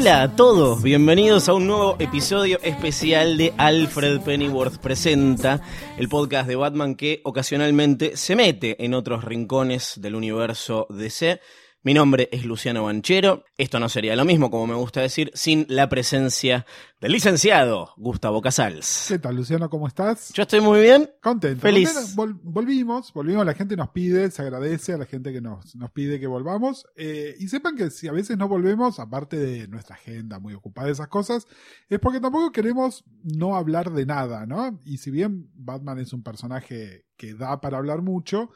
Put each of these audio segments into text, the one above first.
Hola a todos, bienvenidos a un nuevo episodio especial de Alfred Pennyworth Presenta, el podcast de Batman que ocasionalmente se mete en otros rincones del universo DC. Mi nombre es Luciano Banchero. Esto no sería lo mismo, como me gusta decir, sin la presencia del licenciado Gustavo Casals. ¿Qué tal, Luciano? ¿Cómo estás? Yo estoy muy bien. Contento. Feliz. contento. Vol- volvimos, volvimos. La gente nos pide, se agradece a la gente que nos, nos pide que volvamos. Eh, y sepan que si a veces no volvemos, aparte de nuestra agenda muy ocupada de esas cosas, es porque tampoco queremos no hablar de nada, ¿no? Y si bien Batman es un personaje que da para hablar mucho,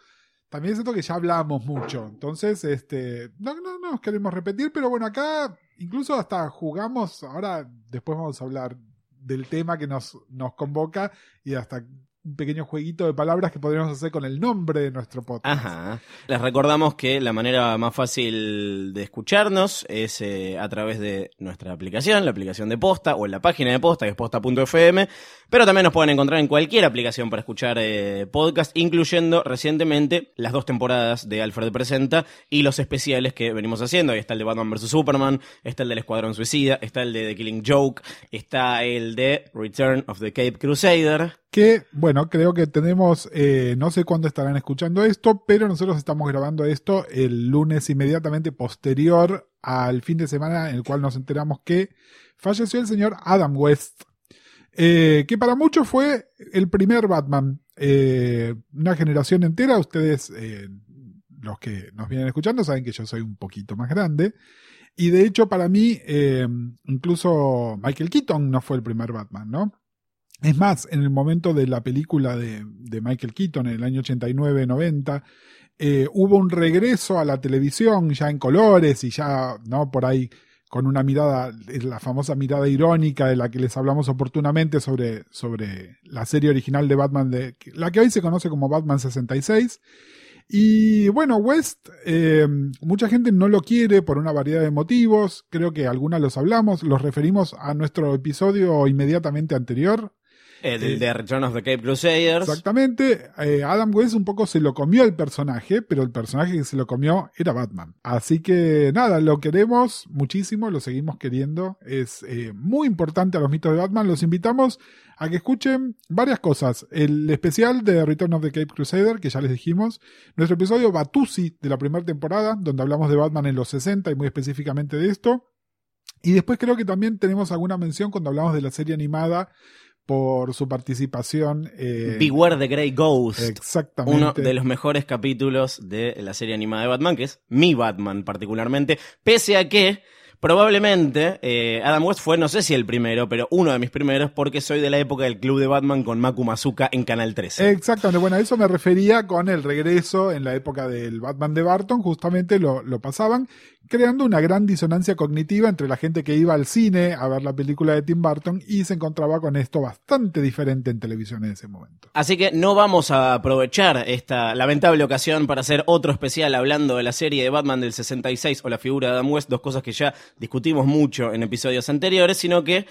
también siento que ya hablamos mucho. Entonces, este, no, no, no queremos repetir, pero bueno, acá incluso hasta jugamos, ahora después vamos a hablar del tema que nos, nos convoca y hasta un pequeño jueguito de palabras que podríamos hacer con el nombre de nuestro podcast. Ajá. Les recordamos que la manera más fácil de escucharnos es eh, a través de nuestra aplicación, la aplicación de Posta, o en la página de Posta, que es posta.fm, pero también nos pueden encontrar en cualquier aplicación para escuchar eh, podcast, incluyendo recientemente las dos temporadas de Alfred Presenta y los especiales que venimos haciendo. Ahí está el de Batman vs. Superman, está el del Escuadrón Suicida, está el de The Killing Joke, está el de Return of the Cape Crusader. Que, bueno, creo que tenemos, eh, no sé cuándo estarán escuchando esto, pero nosotros estamos grabando esto el lunes inmediatamente posterior al fin de semana en el cual nos enteramos que falleció el señor Adam West, eh, que para muchos fue el primer Batman. Eh, una generación entera, ustedes, los que nos vienen escuchando, saben que yo soy un poquito más grande. Y de hecho, para mí, incluso Michael Keaton no fue el primer Batman, ¿no? Es más, en el momento de la película de, Michael Keaton, en el año 89-90, eh, hubo un regreso a la televisión ya en colores y ya, ¿no? Por ahí con una mirada, la famosa mirada irónica de la que les hablamos oportunamente sobre, sobre la serie original de Batman, de, la que hoy se conoce como Batman 66. Y bueno, West, eh, mucha gente no lo quiere por una variedad de motivos, creo que algunas los hablamos, los referimos a nuestro episodio inmediatamente anterior, eh, del Eh, de Return of the Cape Crusaders. Exactamente. Eh, Adam West un poco se lo comió el personaje, pero el personaje que se lo comió era Batman. Así que nada, lo queremos muchísimo, lo seguimos queriendo. Es eh, muy importante a los mitos de Batman. Los invitamos a que escuchen varias cosas. El especial de Return of the Cape Crusader, que ya les dijimos. Nuestro episodio Batusi de la primera temporada, donde hablamos de Batman en los 60 y muy específicamente de esto. Y después creo que también tenemos alguna mención cuando hablamos de la serie animada por su participación. eh, Beware the Grey Ghost. Exactamente. Uno de los mejores capítulos de la serie animada de Batman, que es mi Batman particularmente, pese a que probablemente eh, Adam West fue, no sé si el primero, pero uno de mis primeros, porque soy de la época del Club de Batman con Maku Mazuka en Canal 13. Exactamente, bueno, a eso me refería con el regreso en la época del Batman de Barton, justamente lo, lo pasaban, creando una gran disonancia cognitiva entre la gente que iba al cine a ver la película de Tim Burton y se encontraba con esto bastante diferente en televisión en ese momento. Así que no vamos a aprovechar esta lamentable ocasión para hacer otro especial hablando de la serie de Batman del 66 o la figura de Adam West, dos cosas que ya discutimos mucho en episodios anteriores, sino que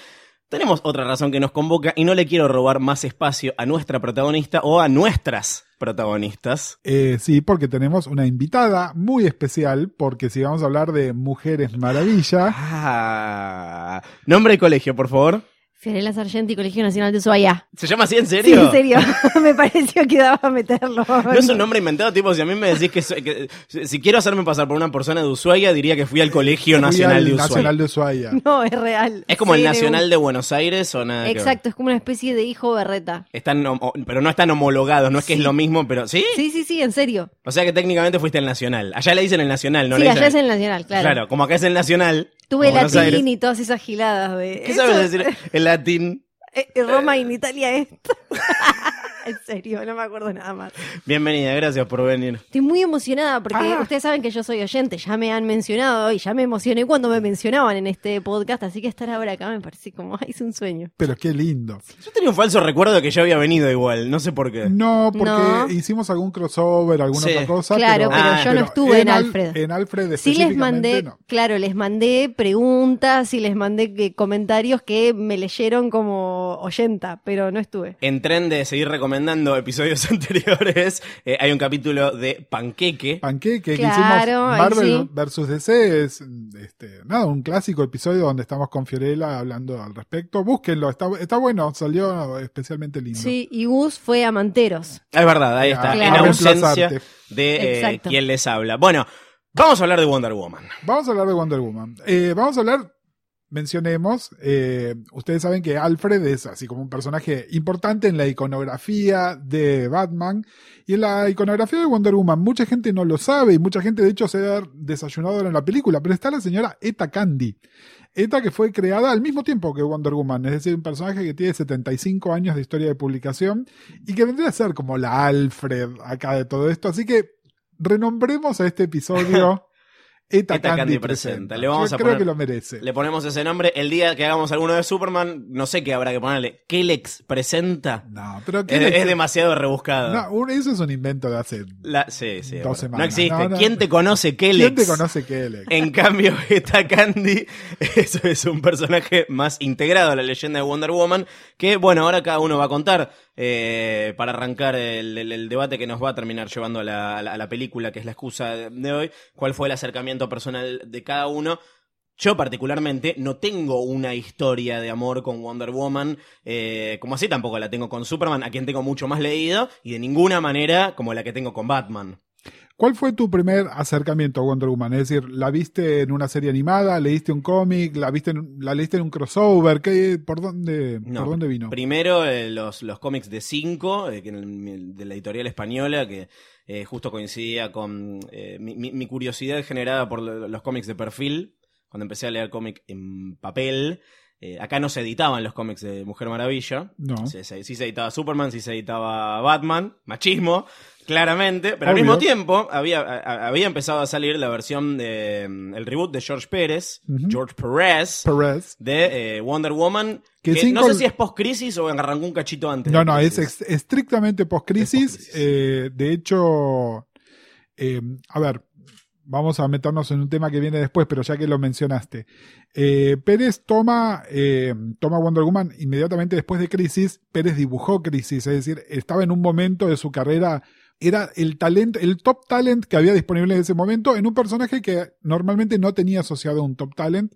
tenemos otra razón que nos convoca y no le quiero robar más espacio a nuestra protagonista o a nuestras protagonistas. Eh, sí, porque tenemos una invitada muy especial, porque si vamos a hablar de Mujeres Maravilla, Ah, nombre y colegio, por favor. Fiorella Sargenti, Colegio Nacional de Ushuaia. ¿Se llama así en Sí, serio? en serio. Me pareció que daba a meterlo. No es un nombre inventado, tipo, si a mí me decís que, soy- que- si quiero hacerme pasar por una persona de Ushuaia, diría que fui al Colegio fui Nacional al de Ushuaia. Nacional de Ushuaia. No, es real. Es como el Sí, Nacional de Buenos Aires o nada. que? Exacto, es como una especie de hijo berreta. Están, pero no están homologados, no es que es Sí. lo mismo, pero ¿sí? Sí, sí, sí, en serio. O sea que técnicamente fuiste el Nacional. Allá le dicen el Nacional, no sí, le allá dicen... es el Nacional, claro. Claro, como acá es el Nacional, Tuve latín y todas esas giladas de. ¿Qué eso- sabes decir en latín? Eh, eh, Roma y en Italia esto. en serio, no me acuerdo nada más. Bienvenida, gracias por venir. Estoy muy emocionada porque Ah. ustedes saben que yo soy oyente, ya me han mencionado y ya me emocioné cuando me mencionaban en este podcast, así que estar ahora acá me parece como, ay, es un sueño. Pero qué lindo. Yo tenía un falso recuerdo de que yo había venido igual, no sé por qué. No, porque No. hicimos algún crossover, alguna Sí. otra cosa. Claro, pero Ah, yo no estuve en Al- Alfred. En Alfred Sí les mandé, no. claro, les mandé preguntas y les mandé que- comentarios que me leyeron como oyenta, pero no estuve. En tren de seguir recomendando episodios anteriores, eh, hay un capítulo de Panqueque. Panqueque que Claro, hicimos ahí Marvel sí. versus DC es este, nada, un clásico episodio donde estamos con Fiorella hablando al respecto. Búsquenlo, está, está bueno, salió especialmente lindo. Sí, y Gus fue a Manteros. Ah, Es verdad, ahí está, Claro. en ausencia de eh, quien les habla. Bueno, vamos a hablar de Wonder Woman. Vamos a hablar de Wonder Woman. Eh, vamos a hablar, mencionemos, eh, ustedes saben que Alfred es así como un personaje importante en la iconografía de Batman y en la iconografía de Wonder Woman. Mucha gente no lo sabe y mucha gente de hecho se ha desayunado en la película, pero está la señora Eta Candy. Eta que fue creada al mismo tiempo que Wonder Woman, es decir, un personaje que tiene 75 años de historia de publicación y que vendría a ser como la Alfred acá de todo esto. Así que renombremos a este episodio Eta, Eta Candy, Candy presenta. presenta. Le vamos Yo a creo poner- que lo merece. Le ponemos ese nombre. El día que hagamos alguno de Superman, no sé qué habrá que ponerle. Kelex presenta. No, pero Es, ¿quién es- es demasiado rebuscado. No, un- eso es un invento de hace. La- sí, sí. Dos semanas. No existe. No, no. ¿Quién te conoce Kelex? ¿Quién te conoce Kellex? En cambio, esta Candy eso es un personaje más integrado a la leyenda de Wonder Woman. Que, bueno, ahora cada uno va a contar eh, para arrancar el, debate que nos va a terminar llevando a la, a la- película, que es la excusa de, de hoy. ¿Cuál fue el acercamiento personal de cada uno? Yo particularmente no tengo una historia de amor con Wonder Woman, eh, como así tampoco la tengo con Superman, a quien tengo mucho más leído, y de ninguna manera como la que tengo con Batman. ¿Cuál fue tu primer acercamiento a Wonder Woman? Es decir, ¿la viste en una serie animada? ¿Leíste un cómic? ¿La, viste en, ¿La leíste en un crossover? ¿Qué, por, dónde, No, ¿Por dónde vino? Primero eh, los, los cómics de 5, de la editorial española, que eh, justo coincidía con eh, mi, mi- curiosidad generada por lo- los cómics de perfil, cuando empecé a leer cómic en papel. Eh, acá no se editaban los cómics de Mujer Maravilla. No. Sí, se- sí se editaba Superman, sí se editaba Batman, machismo, claramente, pero al mismo tiempo había, a- había empezado a salir la versión de mm, el reboot de George Pérez. George Perez, Perez. de eh, Wonder Woman, Que no sé si es post-crisis o arrancó un cachito antes. No, no, es ex- estrictamente post-crisis. Eh, de hecho, eh, a ver, vamos a meternos en un tema que viene después, pero ya que lo mencionaste. Eh, Pérez toma, eh, toma Wonder Woman inmediatamente después de Crisis. Pérez dibujó Crisis, es decir, estaba en un momento de su carrera. Era el talento, el top talent que había disponible en ese momento en un personaje que normalmente no tenía asociado a un top talent.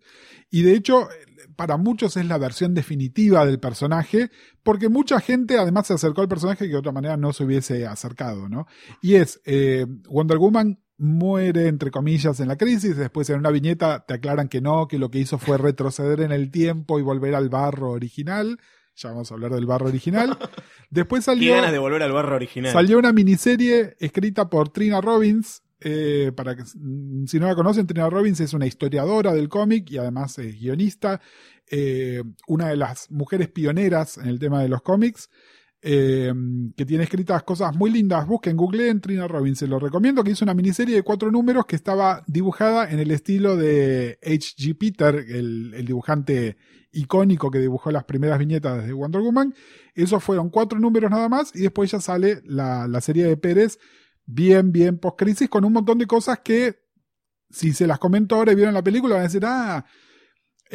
Y de hecho, para muchos es la versión definitiva del personaje, porque mucha gente además se acercó al personaje que de otra manera no se hubiese acercado, ¿no? Y es, eh, Wonder Woman muere, entre comillas, en la crisis, después en una viñeta te aclaran que no, que lo que hizo fue retroceder en el tiempo y volver al barro original, ya vamos a hablar del barro original. Después Qué salió, ganas de volver al barro original. salió una miniserie escrita por Trina Robbins, eh, para que si no la conocen, Trina Robbins es una historiadora del cómic y además es guionista, eh, una de las mujeres pioneras en el tema de los cómics, eh, que tiene escritas cosas muy lindas. Busquen, Google en Trina Robbins, se lo recomiendo, que hizo una miniserie de cuatro números que estaba dibujada en el estilo de H.G. Peter, el, el dibujante icónico que dibujó las primeras viñetas de Wonder Woman. Esos fueron cuatro números nada más y después ya sale la, la serie de Pérez bien, bien post-crisis con un montón de cosas que si se las comento ahora y vieron la película van a decir, ah,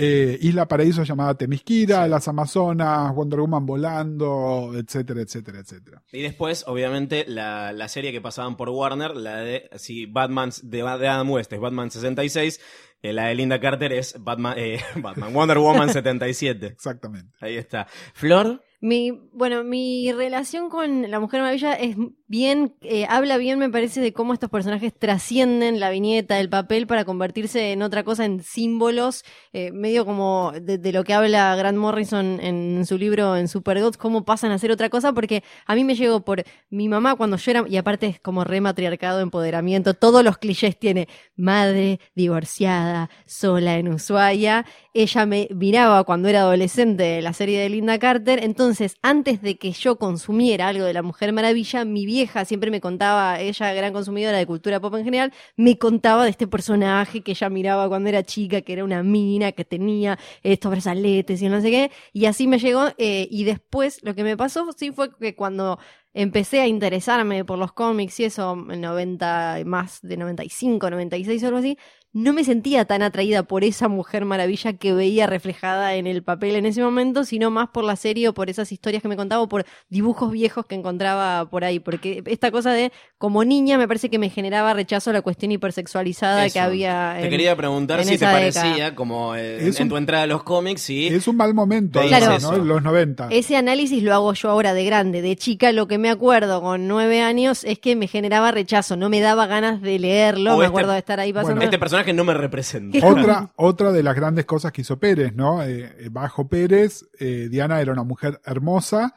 eh, Isla Paraíso llamada Temisquira, Sí. las Amazonas, Wonder Woman volando, etcétera, etcétera, etcétera. Y después, obviamente, la, la serie que pasaban por Warner, la de si Batman de, de Adam West es Batman 66, eh, la de Linda Carter es Batman, eh, Batman Wonder Woman 77. Exactamente. Ahí está. Flor, Mi, bueno, mi relación con la Mujer Maravilla es bien, eh, habla bien, me parece, de cómo estos personajes trascienden la viñeta, el papel, para convertirse en otra cosa, en símbolos, eh, medio como de, lo que habla Grant Morrison en su libro en Supergods, cómo pasan a ser otra cosa, porque a mí me llegó por mi mamá cuando yo era, y aparte es como re matriarcado, empoderamiento, todos los clichés tiene madre, divorciada, sola en Ushuaia, ella me miraba cuando era adolescente la serie de Linda Carter, entonces antes de que yo consumiera algo de la Mujer Maravilla, mi siempre me contaba, ella gran consumidora de cultura pop en general, me contaba de este personaje que ella miraba cuando era chica, que era una mina, que tenía estos brazaletes y no sé qué, y así me llegó, eh, y después lo que me pasó sí fue que cuando empecé a interesarme por los cómics y eso, en 90, más de 95, 96 o algo así, no me sentía tan atraída por esa mujer maravilla que veía reflejada en el papel en ese momento, sino más por la serie o por esas historias que me contaba o por dibujos viejos que encontraba por ahí. Porque esta cosa de, como niña, me parece que me generaba rechazo a la cuestión hipersexualizada Eso. que había. Te en- quería preguntar en si te parecía, década. como eh, en tu entrada a los cómics, sí. Es un mal momento, eso. ¿no? Los 90. Ese análisis lo hago yo ahora de grande. De chica, lo que me acuerdo con nueve años es que me generaba rechazo, no me daba ganas de leerlo. O me este- acuerdo de estar ahí pasando. Este personaje no me representa. Otra, otra de las grandes cosas que hizo Pérez, ¿no? Eh, eh, bajo Pérez, eh, Diana era una mujer hermosa,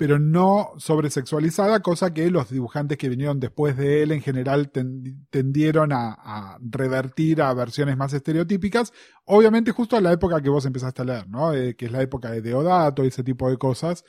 pero no sobresexualizada, cosa que los dibujantes que vinieron después de él en general ten- tendieron a, a revertir a versiones más estereotípicas. Obviamente justo a la época que vos empezaste a leer, ¿no? Eh, que es la época de Deodato y ese tipo de cosas.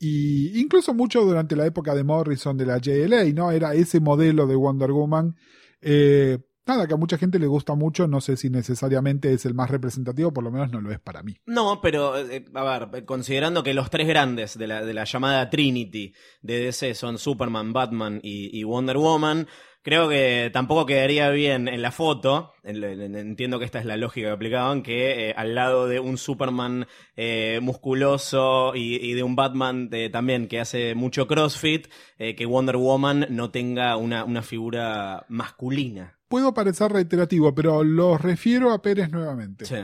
Y incluso mucho durante la época de Morrison de la JLA, ¿no? Era ese modelo de Wonder Woman. Eh, nada, que a mucha gente le gusta mucho, no sé si necesariamente es el más representativo, por lo menos no lo es para mí. No, pero, eh, a ver, considerando que los tres grandes de la, de la llamada Trinity de DC son Superman, Batman y, y Wonder Woman, creo que tampoco quedaría bien en la foto, en- en- entiendo que esta es la lógica que aplicaban, que eh, al lado de un Superman eh, musculoso y, y de un Batman de- también que hace mucho CrossFit, eh, que Wonder Woman no tenga una, una figura masculina. Puedo parecer reiterativo, pero lo refiero a Pérez nuevamente. Sí.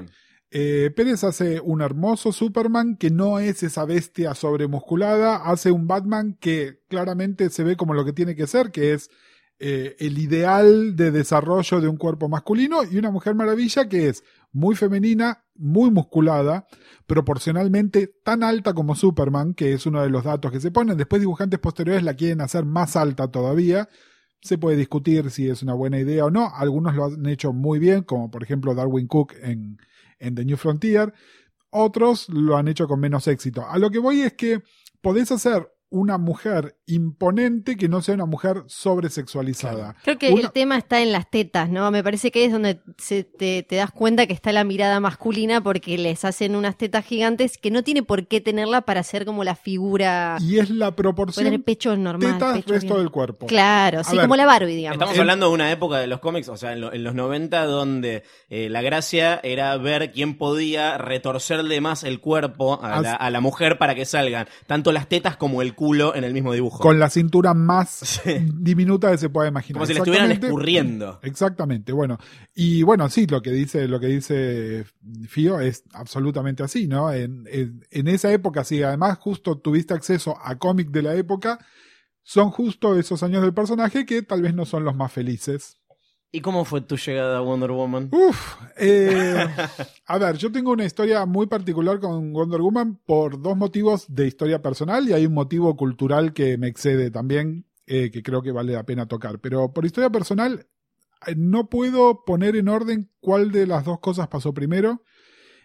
Eh, Pérez hace un hermoso Superman que no es esa bestia sobremusculada, hace un Batman que claramente se ve como lo que tiene que ser, que es eh, el ideal de desarrollo de un cuerpo masculino, y una Mujer Maravilla que es muy femenina, muy musculada, proporcionalmente tan alta como Superman, que es uno de los datos que se ponen. Después dibujantes posteriores la quieren hacer más alta todavía. Se puede discutir si es una buena idea o no. Algunos lo han hecho muy bien, como por ejemplo Darwin Cook en, en The New Frontier. Otros lo han hecho con menos éxito. A lo que voy es que podés hacer una mujer imponente que no sea una mujer sobresexualizada. Creo que Una- el tema está en las tetas, ¿no? Me parece que es donde se te, te das cuenta que está la mirada masculina porque les hacen unas tetas gigantes que no tiene por qué tenerla para ser como la figura. Y es la proporción tener pechos normal. tetas pechos resto bien- del cuerpo. Claro, sí, como la Barbie, digamos. Estamos El- hablando de una época de los cómics, o sea, en, lo- en los 90, donde eh, la gracia era ver quién podía retorcerle más el cuerpo a la, a la mujer para que salgan tanto las tetas como el culo en el mismo dibujo. Con la cintura más diminuta que se puede imaginar. Como si le estuvieran escurriendo. Exactamente, bueno. Y bueno, sí, lo que dice, lo que dice Fío es absolutamente así, ¿no? En, en, en esa época, sí, además justo tuviste acceso a cómic de la época, son justo esos años del personaje que tal vez no son los más felices. ¿Y cómo fue tu llegada a Wonder Woman? Uf, eh, a ver, yo tengo una historia muy particular con Wonder Woman por dos motivos de historia personal y hay un motivo cultural que me excede también, eh, que creo que vale la pena tocar. Pero por historia personal, eh, no puedo poner en orden cuál de las dos cosas pasó primero.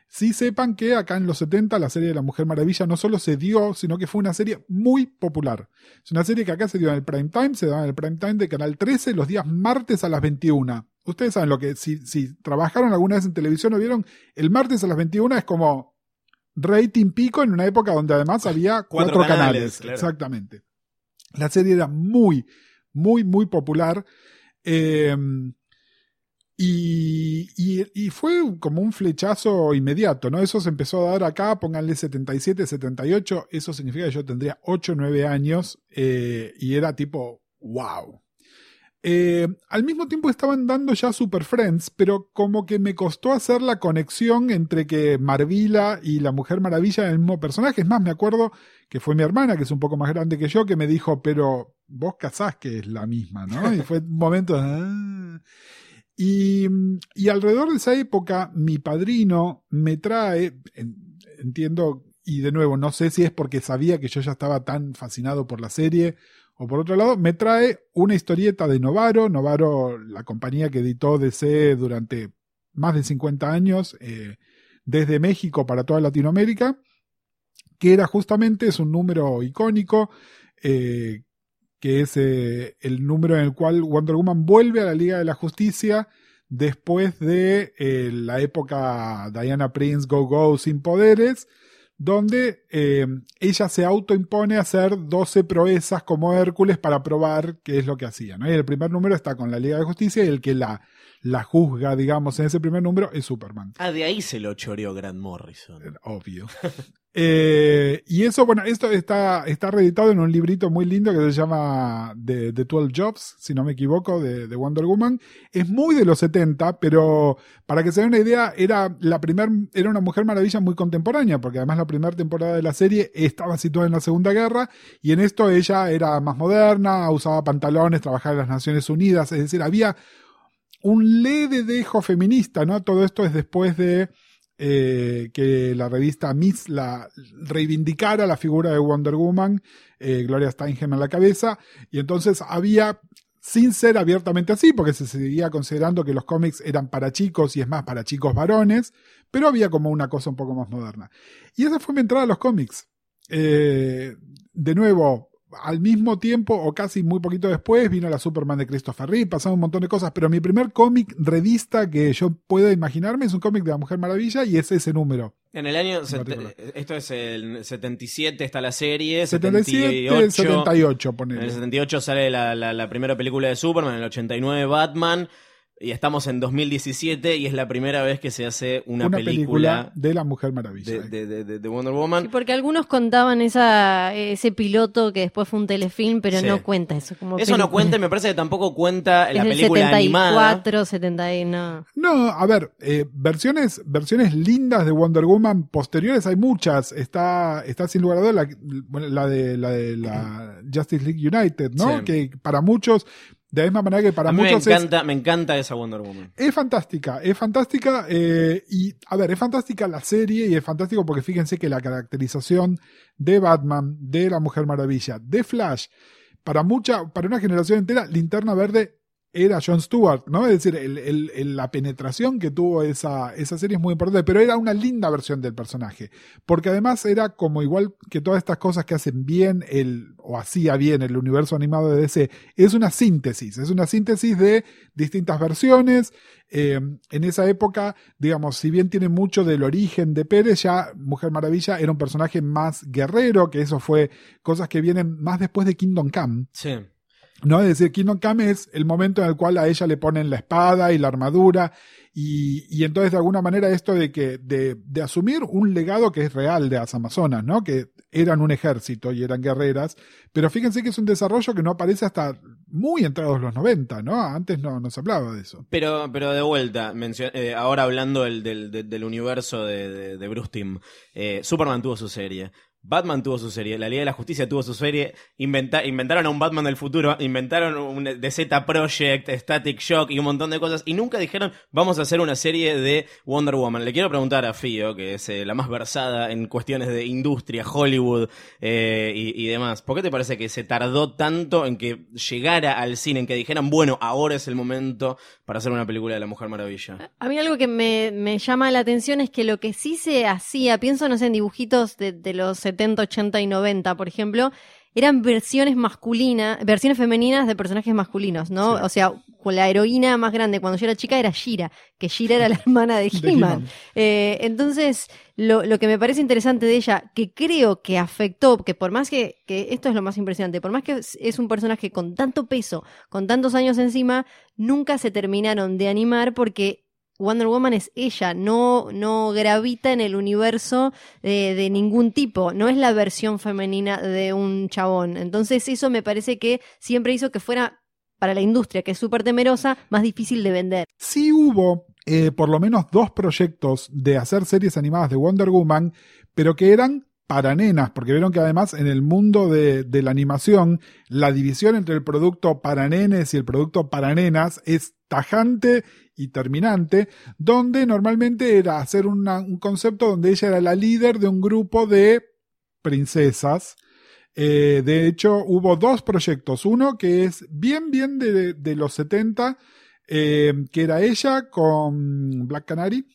Sí sepan que acá en los 70 la serie de la Mujer Maravilla no solo se dio, sino que fue una serie muy popular. Es una serie que acá se dio en el prime time, se daba en el prime time de Canal 13 los días martes a las 21. Ustedes saben lo que, si, si trabajaron alguna vez en televisión o vieron, el martes a las 21 es como rating pico en una época donde además había Cuatro cuatro, canales, canales. claro. Exactamente. La serie era muy, muy, muy popular. Eh, y, y, fue como un flechazo inmediato, ¿no? Eso se empezó a dar acá, pónganle 77, 78, eso significa que yo tendría 8, 9 años eh, y era tipo, wow. Eh, al mismo tiempo estaban dando ya Super Friends, pero como que me costó hacer la conexión entre que Marvila y la Mujer Maravilla eran el mismo personaje. Es más, me acuerdo que fue mi hermana, que es un poco más grande que yo, que me dijo, pero vos casás que es la misma, ¿no? Y fue un momento... "Ah". Y, alrededor de esa época, mi padrino me trae, en- entiendo, y de nuevo, no sé si es porque sabía que yo ya estaba tan fascinado por la serie, o por otro lado, me trae una historieta de Novaro, Novaro, la compañía que editó DC durante más de 50 años, eh, desde México para toda Latinoamérica, que era justamente, es un número icónico, eh, que es eh, el número en el cual Wonder Woman vuelve a la Liga de la Justicia después de eh, la época Diana Prince Go Go sin poderes, donde eh, ella se autoimpone a hacer 12 proezas como Hércules para probar qué es lo que hacía. ¿no? Y el primer número está con la Liga de Justicia y el que la, la juzga, digamos, en ese primer número es Superman. Ah, de ahí se lo choreó Grant Morrison. Obvio. Eh, y eso, bueno, esto está, está reeditado en un librito muy lindo que se llama The, The 12 Jobs, si no me equivoco, de, de Wonder Woman. Es muy de los 70, pero para que se den una idea, era la primer, era una mujer maravilla muy contemporánea, porque además la primera temporada de la serie estaba situada en la Segunda Guerra, y en esto ella era más moderna, usaba pantalones, trabajaba en las Naciones Unidas, es decir, había un leve dejo feminista, ¿no? Todo esto es después de eh, que la revista Miss la reivindicara la figura de Wonder Woman, eh, Gloria Steinem en la cabeza, y entonces había, sin ser abiertamente así, porque se seguía considerando que los cómics eran para chicos y es más para chicos varones, pero había como una cosa un poco más moderna. Y esa fue mi entrada a los cómics. Eh, de nuevo, al mismo tiempo o casi muy poquito después vino la Superman de Christopher Reeve, pasaron un montón de cosas, pero mi primer cómic revista que yo puedo imaginarme es un cómic de la Mujer Maravilla y es ese número. En el año. esto es el 77, está la serie. 77, 78. 78, En el ponele. 78 sale la, la- la primera película de Superman, en el 89 Batman. Y estamos en 2017 y es la primera vez que se hace una, Una película película, de la Mujer Maravilla. de, de- de- de- de Wonder Woman. Sí, porque algunos contaban esa, ese piloto que después fue un telefilm, pero Sí. no cuenta eso como Eso no cuenta y me parece que tampoco cuenta Es la película animada. 74, 70 y no. No, a ver, eh, versiones, versiones lindas de Wonder Woman posteriores hay muchas. Está, está sin lugar a dudas la, bueno, la de la de la Justice League United, ¿no? Sí. Que para muchos, de la misma manera que para a mí me muchos es, encanta, me encanta esa Wonder Woman. es fantástica, es fantástica, eh, y a ver, es fantástica la serie y es fantástico porque fíjense que la caracterización de Batman, de la Mujer Maravilla, de Flash, para mucha, para una generación entera, Linterna Verde era Jon Stewart, ¿no? Es decir, la penetración que tuvo esa, esa serie es muy importante, pero era una linda versión del personaje, porque además era como igual que todas estas cosas que hacen bien el, o hacía bien el universo animado de DC, es una síntesis, es una síntesis de distintas versiones, eh, en esa época, digamos, si bien tiene mucho del origen de Pérez, ya Mujer Maravilla era un personaje más guerrero, que eso fue cosas que vienen más después de Kingdom Come. Sí. ¿No? Es decir, Kingdom Come es el momento en el cual a ella le ponen la espada y la armadura, y, y entonces de alguna manera esto de que, de, de asumir un legado que es real de las Amazonas, ¿no? Que eran un ejército y eran guerreras, pero fíjense que es un desarrollo que no aparece hasta muy entrados los 90, ¿no? Antes no, no se hablaba de eso. Pero, pero de vuelta, eh, ahora hablando del, del, universo de, de, de Bruce Timm, eh, Superman tuvo su serie. Batman tuvo su serie, la Liga de la Justicia tuvo su serie, inventa- inventaron a un Batman del futuro, inventaron un DZ Project, Static Shock y un montón de cosas, y nunca dijeron vamos a hacer una serie de Wonder Woman. Le quiero preguntar a Fio, que es eh, la más versada en cuestiones de industria, Hollywood eh, y, demás, ¿por qué te parece que se tardó tanto en que llegara al cine, en que dijeran, bueno, ahora es el momento para hacer una película de la Mujer Maravilla? A mí algo que me, me llama la atención es que lo que sí se hacía, pienso, no sé, en dibujitos de, de los 70, 80 y 90, por ejemplo, eran versiones masculinas, versiones femeninas de personajes masculinos, ¿no? Sí. O sea, con la heroína más grande cuando yo era chica era Shira, que Shira era la hermana de He-Man. Eh, entonces, lo, lo que me parece interesante de ella, que creo que afectó, que por más que, que esto es lo más impresionante, por más que es, es un personaje con tanto peso, con tantos años encima, nunca se terminaron de animar porque Wonder Woman es ella, no, no gravita en el universo de, ningún tipo, no es la versión femenina de un chabón. Entonces eso me parece que siempre hizo que fuera para la industria que es súper temerosa, más difícil de vender. Sí hubo eh, por lo menos dos proyectos de hacer series animadas de Wonder Woman, pero que eran para nenas, porque vieron que además en el mundo de, de la animación, la división entre el producto para nenes y el producto para nenas es tajante y terminante, donde normalmente era hacer un concepto donde ella era la líder de un grupo de princesas. Eh, de hecho, hubo dos proyectos. Uno que es bien, bien de, de los 70, eh, que era ella con Black Canary.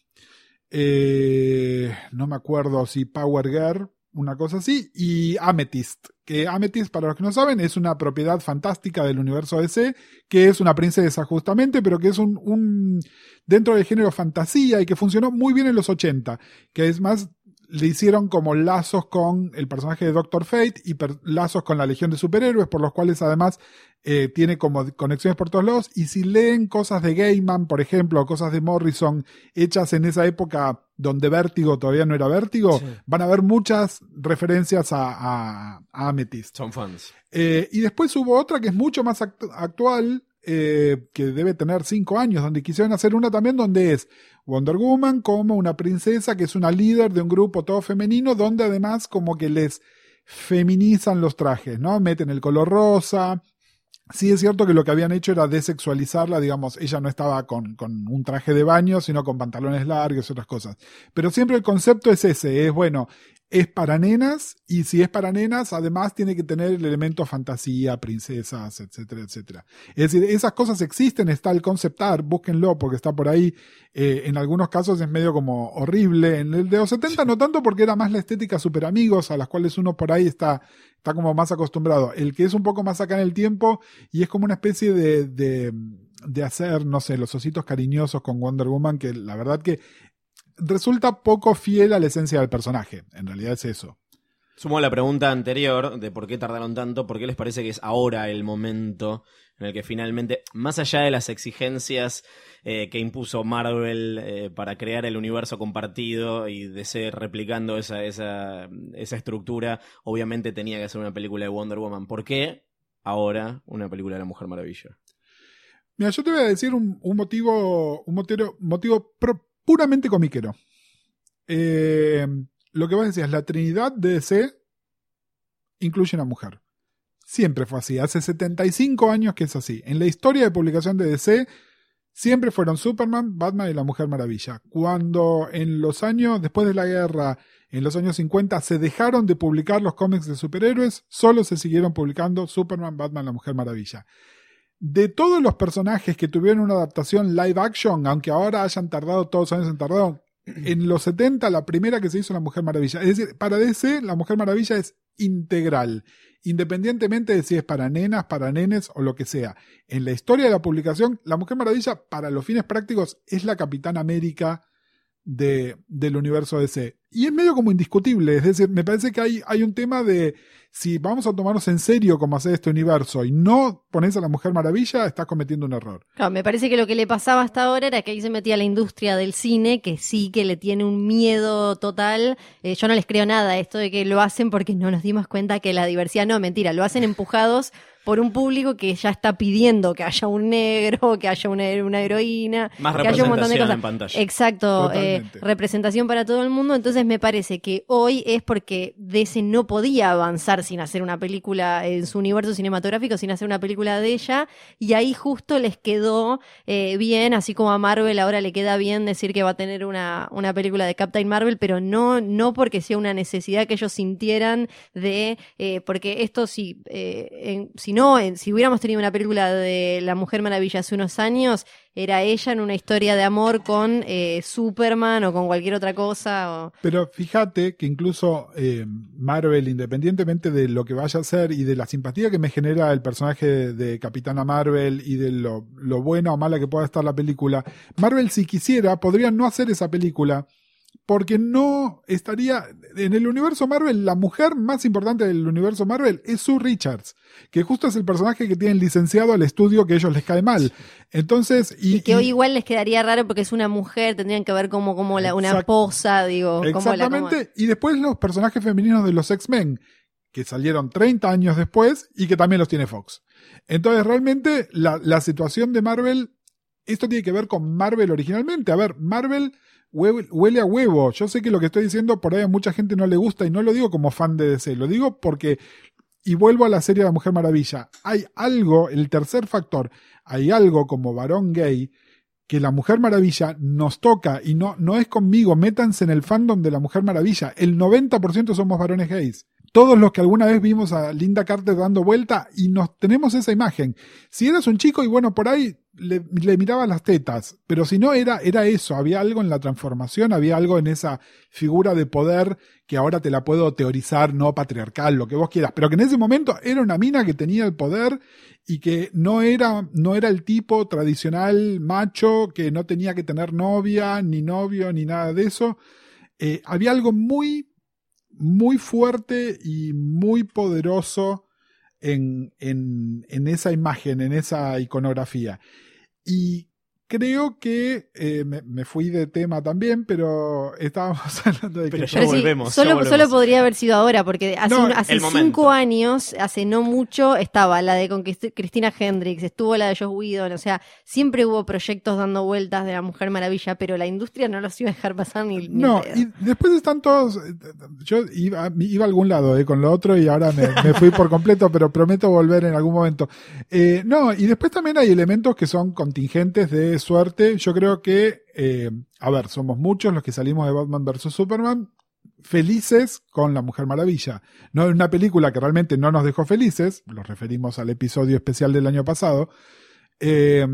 Eh, no me acuerdo si Power Girl, una cosa así, y Amethyst, que Amethyst, para los que no saben, es una propiedad fantástica del universo DC, que es una princesa justamente, pero que es un, un dentro del género fantasía y que funcionó muy bien en los 80, que es más le hicieron como lazos con el personaje de Doctor Fate y lazos con la Legión de Superhéroes, por los cuales además eh, tiene como conexiones por todos lados. Y si leen cosas de Gaiman, por ejemplo, o cosas de Morrison, hechas en esa época donde Vértigo todavía no era Vértigo, Sí. van a ver muchas referencias a, a, a Amethyst. Son fans. Eh, y después hubo otra que es mucho más act- actual, eh, que debe tener cinco años, donde quisieron hacer una también donde es Wonder Woman como una princesa que es una líder de un grupo todo femenino, donde además como que les feminizan los trajes, ¿no? Meten el color rosa. Sí es cierto que lo que habían hecho era desexualizarla, digamos, ella no estaba con, con un traje de baño, sino con pantalones largos y otras cosas. Pero siempre el concepto es ese, es bueno, es para nenas y si es para nenas, además tiene que tener el elemento fantasía, princesas, etcétera, etcétera. Es decir, esas cosas existen, está el concept art, búsquenlo porque está por ahí. Eh, en algunos casos es medio como horrible. En el de los 70 no tanto porque era más la estética super amigos a las cuales uno por ahí está, está como más acostumbrado. El que es un poco más acá en el tiempo y es como una especie de, de, de hacer, no sé, los ositos cariñosos con Wonder Woman que la verdad que resulta poco fiel a la esencia del personaje. En realidad es eso. Sumo a la pregunta anterior de por qué tardaron tanto, por qué les parece que es ahora el momento en el que finalmente, más allá de las exigencias eh, que impuso Marvel eh, para crear el universo compartido y DC replicando esa, esa, esa estructura, obviamente tenía que hacer una película de Wonder Woman. ¿Por qué ahora una película de la Mujer Maravilla? Mira, yo te voy a decir un, un motivo, un motivo, motivo pro- puramente comiquero. Eh, lo que vos decías, la Trinidad de DC incluye una mujer. Siempre fue así. Hace 75 años que es así. En la historia de publicación de DC siempre fueron Superman, Batman y la Mujer Maravilla. Cuando en los años, después de la guerra, en los años 50, se dejaron de publicar los cómics de superhéroes, solo se siguieron publicando Superman, Batman, la Mujer Maravilla. De todos los personajes que tuvieron una adaptación live action, aunque ahora hayan tardado todos los años en tardar, en los 70 la primera que se hizo la Mujer Maravilla. Es decir, para DC la Mujer Maravilla es integral, independientemente de si es para nenas, para nenes o lo que sea. En la historia de la publicación, la Mujer Maravilla, para los fines prácticos, es la Capitán América de, del universo DC. Y es medio como indiscutible, es decir, me parece que hay, hay un tema de si vamos a tomarnos en serio cómo hacer este universo y no pones a la Mujer Maravilla, estás cometiendo un error. Claro, me parece que lo que le pasaba hasta ahora era que ahí se metía la industria del cine, que sí que le tiene un miedo total. Eh, yo no les creo nada esto de que lo hacen porque no nos dimos cuenta que la diversidad, no, mentira, lo hacen empujados por un público que ya está pidiendo que haya un negro, que haya una, una heroína, Más que haya un montón de cosas. en pantalla. Exacto, eh, representación para todo el mundo. Entonces me parece que hoy es porque DC no podía avanzar sin hacer una película en su universo cinematográfico, sin hacer una película de ella. Y ahí justo les quedó eh, bien, así como a Marvel ahora le queda bien decir que va a tener una, una película de Captain Marvel, pero no, no porque sea una necesidad que ellos sintieran de, eh, porque esto si, eh, en- si no, en- si hubiéramos tenido una película de La Mujer Maravilla hace unos años, era ella en una historia de amor con eh, Superman o con cualquier otra cosa. o- Pero fíjate que incluso eh, Marvel, independientemente de lo que vaya a hacer y de la simpatía que me genera el personaje de, de Capitana Marvel y de lo, lo buena o mala que pueda estar la película, Marvel si quisiera podría no hacer esa película porque no estaría en el universo Marvel la mujer más importante del universo Marvel es Sue Richards que justo es el personaje que tienen licenciado al estudio que a ellos les cae mal entonces y, Y que y- hoy igual les quedaría raro porque es una mujer, tendrían que ver como, como la, una esposa, digo. como la- como- Exactamente. Y después los personajes femeninos de los X-Men. que salieron 30 años después y que también los tiene Fox. Entonces, realmente, la, la situación de Marvel, esto tiene que ver con Marvel originalmente. A ver, Marvel huele, a huevo. Yo sé que lo que estoy diciendo por ahí a mucha gente no le gusta y no lo digo como fan de DC, lo digo porque, y vuelvo a la serie de la Mujer Maravilla, hay algo, el tercer factor, hay algo como varón gay que la Mujer Maravilla nos toca y no, no es conmigo, métanse en el fandom de la Mujer Maravilla. El 90% somos varones gays. Todos los que alguna vez vimos a Linda Carter dando vuelta y nos tenemos esa imagen. Si eras un chico y bueno, por ahí le, mirabas las tetas, pero si no era, era eso, había algo en la transformación, había algo en esa figura de poder que ahora te la puedo teorizar, no patriarcal, lo que vos quieras, pero que en ese momento era una mina que tenía el poder y que no era, no era el tipo tradicional macho que no tenía que tener novia, ni novio, ni nada de eso. Eh, había algo muy, muy fuerte y muy poderoso en, en, esa imagen, en esa iconografía. Y creo que eh, me, me fui de tema también, pero estábamos hablando de Pero que ya Pero sí, volvemos, ya solo, volvemos. solo podría haber sido ahora, porque hace, No, un- hace el momento. cinco años, hace no mucho, estaba la de con Crist- Cristina Hendricks, estuvo la de Josh Whedon, o sea, siempre hubo proyectos dando vueltas de la Mujer Maravilla, pero la industria no los iba a dejar pasar ni, ni No, y después están todos. eh, Yo iba, iba a algún lado eh, con lo otro y ahora me, me fui por completo, pero prometo volver en algún momento. Eh, no, y después también hay elementos que son contingentes de suerte. Yo creo que, eh, a ver, somos muchos los que salimos de Batman vs. Superman felices con la Mujer Maravilla. No es una película que realmente no nos dejó felices, los referimos al episodio especial del año pasado. Eh,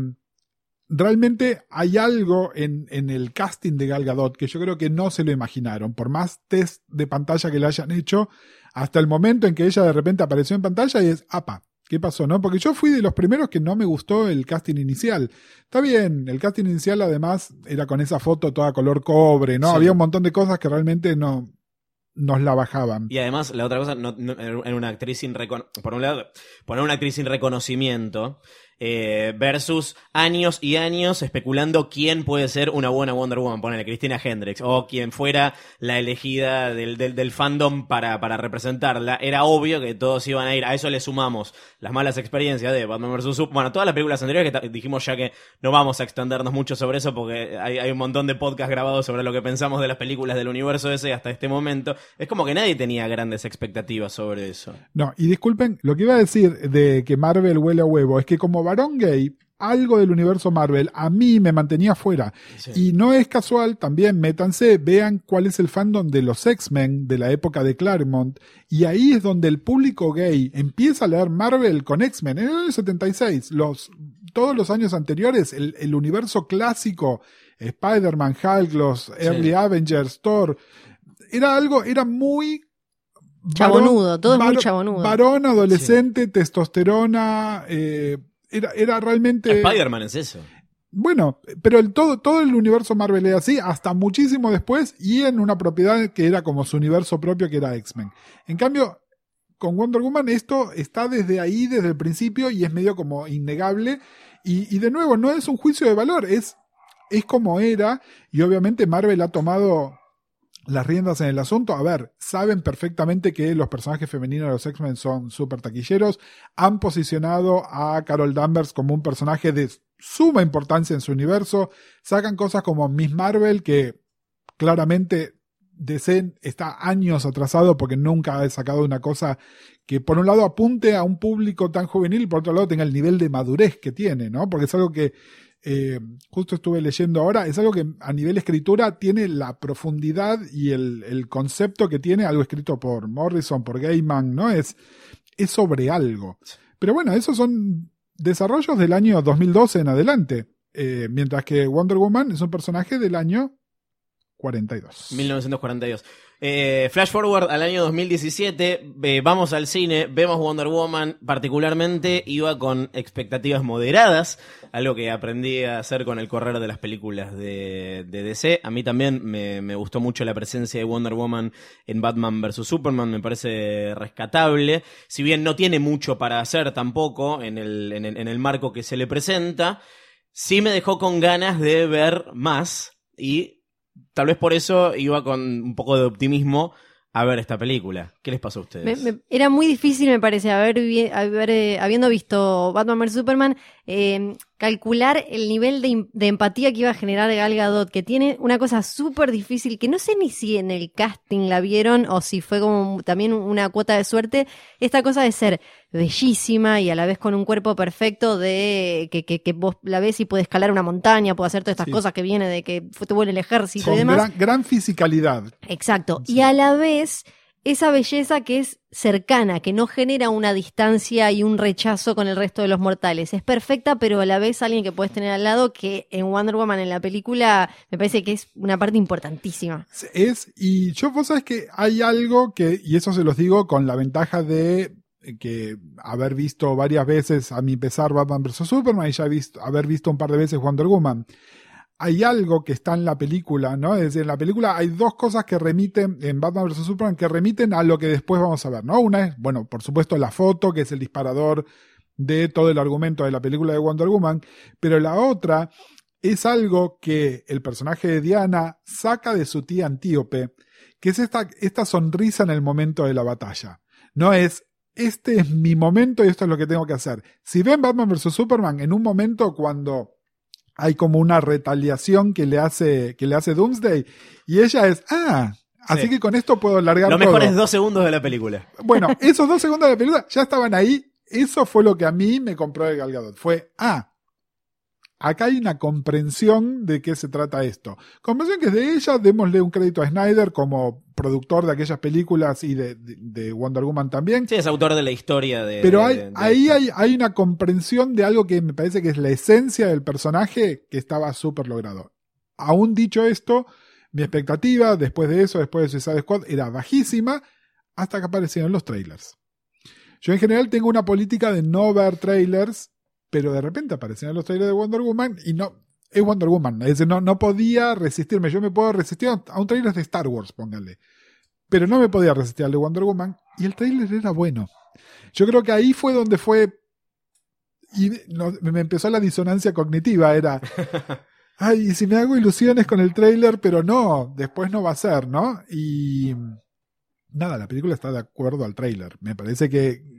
realmente hay algo en, en el casting de Gal Gadot que yo creo que no se lo imaginaron. Por más test de pantalla que le hayan hecho, hasta el momento en que ella de repente apareció en pantalla y es, apa, ¿qué pasó? no Porque yo fui de los primeros que no me gustó el casting inicial. Está bien, el casting inicial además era con esa foto toda color cobre, ¿no? Sí. Había un montón de cosas que realmente no nos la bajaban. Y además, la otra cosa, no, no- era una actriz sin recono- por un lado, poner una actriz sin reconocimiento eh, versus años y años especulando quién puede ser una buena Wonder Woman, ponele Cristina Hendricks, o quien fuera la elegida del, del, fandom para, para representarla. Era obvio que todos iban a ir, a eso le sumamos las malas experiencias de Batman vs. Superman, bueno, todas las películas anteriores que dijimos ya que no vamos a extendernos mucho sobre eso porque hay, hay un montón de podcasts grabados sobre lo que pensamos de las películas del universo ese hasta este momento. Es como que nadie tenía grandes expectativas sobre eso. No, y disculpen, lo que iba a decir de que Marvel huele a huevo es que como varón gay, algo del universo Marvel a mí me mantenía fuera. Y no es casual, también métanse, vean cuál es el fandom de los X-Men de la época de Claremont. Y ahí es donde el público gay empieza a leer Marvel con X-Men. En el año 76, los, todos los años anteriores, el, el universo clásico, Spider-Man, Hulk, los Early Avengers, Thor, era algo, era muy Chabonudo, todo es muy varón- chabonudo. Varón, adolescente, testosterona, eh, era, era realmente... Spider-Man es eso. Bueno, pero el, todo, todo el universo Marvel era así, hasta muchísimo después, y en una propiedad que era como su universo propio, que era X-Men. En cambio, con Wonder Woman esto está desde ahí, desde el principio, y es medio como innegable. Y, y de nuevo, no es un juicio de valor, es, es como era, y obviamente Marvel ha tomado las riendas en el asunto. A ver, saben perfectamente que los personajes femeninos de los X-Men son súper taquilleros. Han posicionado a Carol Danvers como un personaje de suma importancia en su universo. Sacan cosas como Miss Marvel, que claramente DC está años atrasado porque nunca ha sacado una cosa que por un lado apunte a un público tan juvenil por otro lado tenga el nivel de madurez que tiene, ¿no? Porque es algo que eh, justo estuve leyendo ahora, es algo que a nivel escritura tiene la profundidad y el, el concepto que tiene algo escrito por Morrison, por Gaiman, ¿no? Es, es sobre algo. Pero bueno, esos son desarrollos del año 2012 en adelante. Eh, mientras que Wonder Woman es un personaje del año 42. 1942. Eh, flash forward al año 2017, eh, vamos al cine, vemos Wonder Woman, particularmente iba con expectativas moderadas, algo que aprendí a hacer con el correr de las películas de, DC. A mí también me, gustó mucho la presencia de Wonder Woman en Batman vs. Superman, me parece rescatable, si bien no tiene mucho para hacer tampoco en el, en el marco que se le presenta, sí me dejó con ganas de ver más y tal vez por eso iba con un poco de optimismo a ver esta película. ¿Qué les pasó a Me- ustedes? me- era muy difícil, me parece, haber, haber, eh, habiendo visto Batman vs Superman, eh, calcular el nivel de, im- de empatía que iba a generar Gal Gadot, que tiene una cosa súper difícil, que no sé ni si en el casting la vieron o si fue como también una cuota de suerte, esta cosa de ser bellísima y a la vez con un cuerpo perfecto de que, que, que vos la ves y puede escalar una montaña, puede hacer todas estas Sí. cosas que viene de que fue- tuvo en el ejército y demás. gran, gran fisicalidad. Exacto. Sí. Y a la vez, esa belleza que es cercana, que no genera una distancia y un rechazo con el resto de los mortales. Es perfecta, pero a la vez alguien que puedes tener al lado, que en Wonder Woman, en la película, me parece que es una parte importantísima. Es, y yo vos sabes que hay algo que, y eso se los digo con la ventaja de que haber visto varias veces a mi pesar Batman vs. Superman y ya haber visto un par de veces Wonder Woman. Hay algo que está en la película, ¿no? Es decir, en la película hay dos cosas que remiten, en Batman vs. Superman, que remiten a lo que después vamos a ver, ¿no? Una es, bueno, por supuesto la foto, que es el disparador de todo el argumento de la película de Wonder Woman, pero la otra es algo que el personaje de Diana saca de su tía Antíope, que es esta, esta sonrisa en el momento de la batalla. No es, este es mi momento y esto es lo que tengo que hacer. Si ven Batman vs. Superman, en un momento cuando hay como una retaliación que le hace, que le hace Doomsday, y ella es, ah, así Sí. que con esto puedo largar Los todo. mejores dos segundos de la película. Bueno, esos dos segundos de la película ya estaban ahí. Eso fue lo que a mí me compró de Gal Gadot. Fue, ah, acá hay una comprensión de qué se trata esto. Comprensión que es de ella, démosle un crédito a Snyder como productor de aquellas películas y de, de- de Wonder Woman también. Sí, es autor de la historia de. Pero hay, de- ahí hay, hay una comprensión de algo que me parece que es la esencia del personaje que estaba súper logrado. Aún dicho esto, mi expectativa después de eso, después de Suicide Squad, era bajísima hasta que aparecieron los trailers. Yo en general tengo una política de no ver trailers, pero de repente aparecieron los trailers de Wonder Woman y no, es Wonder Woman, es decir, no, no podía resistirme. Yo me puedo resistir a un trailer de Star Wars, pónganle. Pero no me podía resistir al de Wonder Woman y el trailer era bueno. Yo creo que ahí fue donde fue. Y no- me empezó la disonancia cognitiva. Era. Ay, y si me hago ilusiones con el trailer, pero no, después no va a ser, ¿no? Y. Nada, la película está de acuerdo al trailer. Me parece que,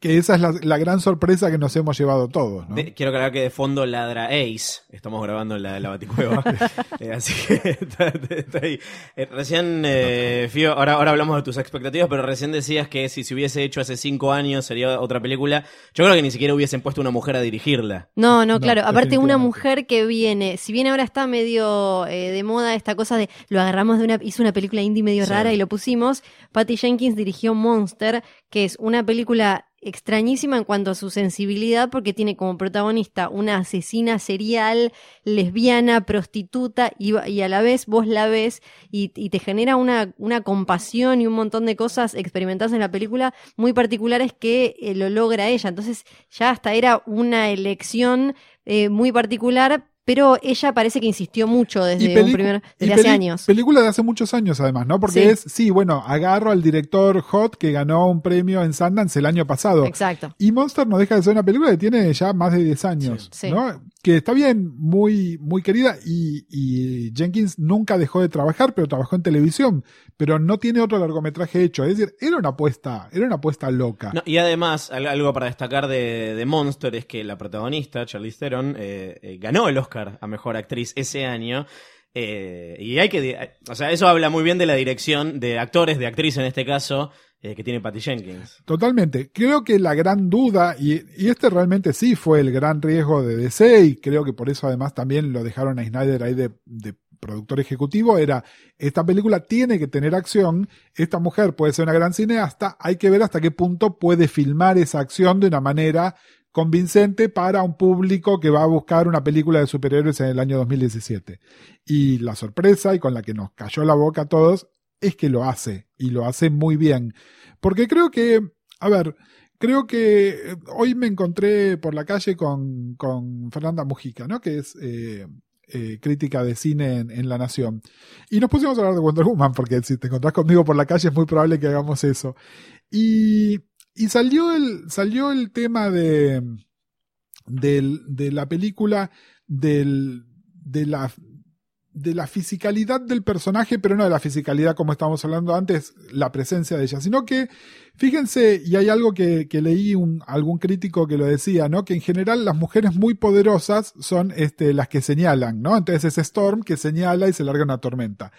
que esa es la, la gran sorpresa que nos hemos llevado todos, ¿no? De- quiero aclarar que de fondo ladra Ace. Estamos grabando en la, la Baticueva. Eh, así que está, está ahí. Eh, recién, eh, Fío, ahora, ahora hablamos de tus expectativas, pero recién decías que si se hubiese hecho hace cinco años sería otra película. Yo creo que ni siquiera hubiesen puesto una mujer a dirigirla. No, no, No, claro. Aparte, una mujer que viene, si bien ahora está medio eh, de moda esta cosa de lo agarramos de una, hizo una película indie medio Sí. rara y lo pusimos, Patty Jenkins dirigió Monster, que es una película extrañísima en cuanto a su sensibilidad porque tiene como protagonista una asesina serial, lesbiana, prostituta y, a la vez vos la ves y, y te genera una, una compasión y un montón de cosas experimentadas en la película muy particulares que eh, lo logra ella. Entonces ya hasta era una elección eh, muy particular, pero ella parece que insistió mucho desde, un primer- desde hace años. Película de hace muchos años, además, ¿no? Porque Sí. es, sí, bueno, agarro al director Hot que ganó un premio en Sundance el año pasado. Exacto. Y Monster no deja de ser una película que tiene ya más de 10 años, Sí. ¿no? Que está bien, muy, muy querida y, y Jenkins nunca dejó de trabajar, pero trabajó en televisión, pero no tiene otro largometraje hecho. Es decir, era una apuesta, era una apuesta loca. Y además, al- algo para destacar de, de Monster es que la protagonista, Charlize Theron, eh, eh, ganó el Oscar a Mejor Actriz ese año. eh, y hay que... O sea, eso habla muy bien de la dirección de actores, de actriz en este caso, eh, que tiene Patty Jenkins. Totalmente. Creo que la gran duda, y, este realmente sí fue el gran riesgo de DC, y creo que por eso además también lo dejaron a Snyder ahí de, de productor ejecutivo, era, esta película tiene que tener acción, esta mujer puede ser una gran cineasta, hay que ver hasta qué punto puede filmar esa acción de una manera convincente para un público que va a buscar una película de superhéroes en el año 2017. Y la sorpresa, y con la que nos cayó la boca a todos, es que lo hace, y lo hace muy bien. Porque creo que, a ver, creo que eh, hoy me encontré por la calle con, con Fernanda Mujica, ¿no? Que es eh, eh, crítica de cine en, La Nación. Y nos pusimos a hablar de Wonder Woman, porque si te encontrás conmigo por la calle es muy probable que hagamos eso. Y, y salió el, salió el tema de, de la película del, de la de la fisicalidad del personaje, pero no de la fisicalidad como estábamos hablando antes, la presencia de ella, sino que, fíjense, y hay algo que, leí un, algún crítico que lo decía, ¿no? Que en general las mujeres muy poderosas son este, las que señalan, ¿no? Entonces es Storm que señala y se larga una tormenta.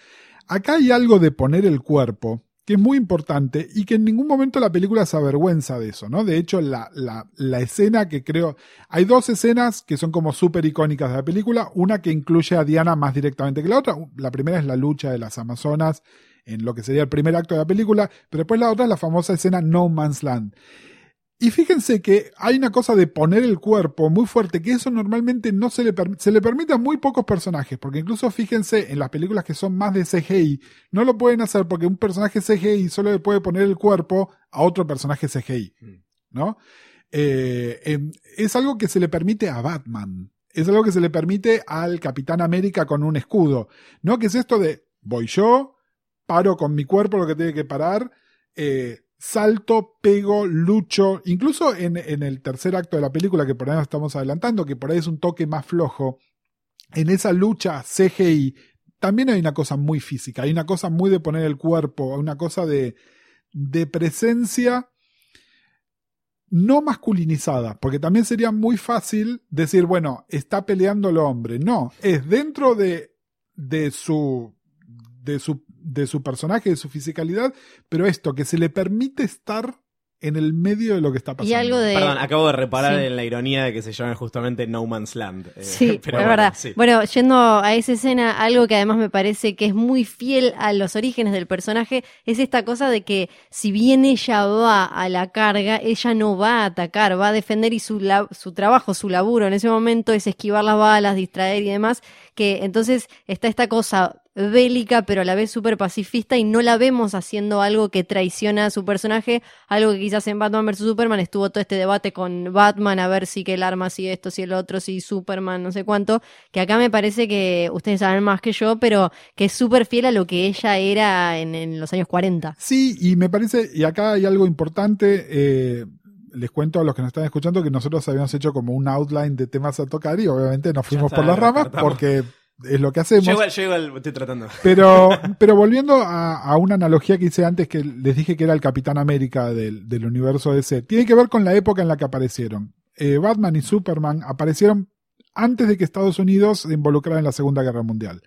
Acá hay algo de poner el cuerpo, que es muy importante y que en ningún momento la película se avergüenza de eso, ¿no? De hecho, la, la, escena que creo... Hay dos escenas que son como súper icónicas de la película, una que incluye a Diana más directamente que la otra. La primera es la lucha de las Amazonas en lo que sería el primer acto de la película, pero después la otra es la famosa escena No Man's Land. Y fíjense que hay una cosa de poner el cuerpo muy fuerte, que eso normalmente no se le, se le permite a muy pocos personajes, porque incluso fíjense en las películas que son más de CGI, no lo pueden hacer porque un personaje CGI solo le puede poner el cuerpo a otro personaje CGI, ¿no? Eh, es algo que se le permite a Batman, es algo que se le permite al Capitán América con un escudo, ¿no? Que es esto de voy yo, paro con mi cuerpo lo que tiene que parar, eh, salto, pego, lucho, incluso en, en, el tercer acto de la película que por ahí nos estamos adelantando, que por ahí es un toque más flojo, en esa lucha CGI también hay una cosa muy física, hay una cosa muy de poner el cuerpo, una cosa de, de presencia no masculinizada, porque también sería muy fácil decir, bueno, está peleando el hombre. No, es dentro de, de su de su, de su personaje, de su fisicalidad, pero esto, que se le permite estar en el medio de lo que está pasando. Y algo de... Perdón, acabo de reparar Sí. en la ironía de que se llame justamente No Man's Land. Eh, Sí, pero es bueno, verdad. sí. Bueno, yendo a esa escena, algo que además me parece que es muy fiel a los orígenes del personaje es esta cosa de que si bien ella va a la carga, ella no va a atacar, va a defender y su, la- su trabajo, su laburo en ese momento es esquivar las balas, distraer y demás, que entonces está esta cosa bélica pero a la vez súper pacifista y no la vemos haciendo algo que traiciona a su personaje, algo que quizás en Batman vs. Superman estuvo todo este debate con Batman a ver si que el arma, si esto, si el otro, si Superman, no sé cuánto, que acá me parece que ustedes saben más que yo, pero que es súper fiel a lo que ella era en, los años 40. Sí, y me parece, y acá hay algo importante, eh, les cuento a los que nos están escuchando que nosotros habíamos hecho como un outline de temas a tocar y obviamente nos fuimos está, por las ramas porque es lo que hacemos. Yo igual, yo igual estoy tratando. Pero, pero volviendo a, a una analogía que hice antes, que les dije que era el Capitán América del, del universo DC, tiene que ver con la época en la que aparecieron. Eh, Batman y Superman aparecieron antes de que Estados Unidos se involucrara en la Segunda Guerra Mundial.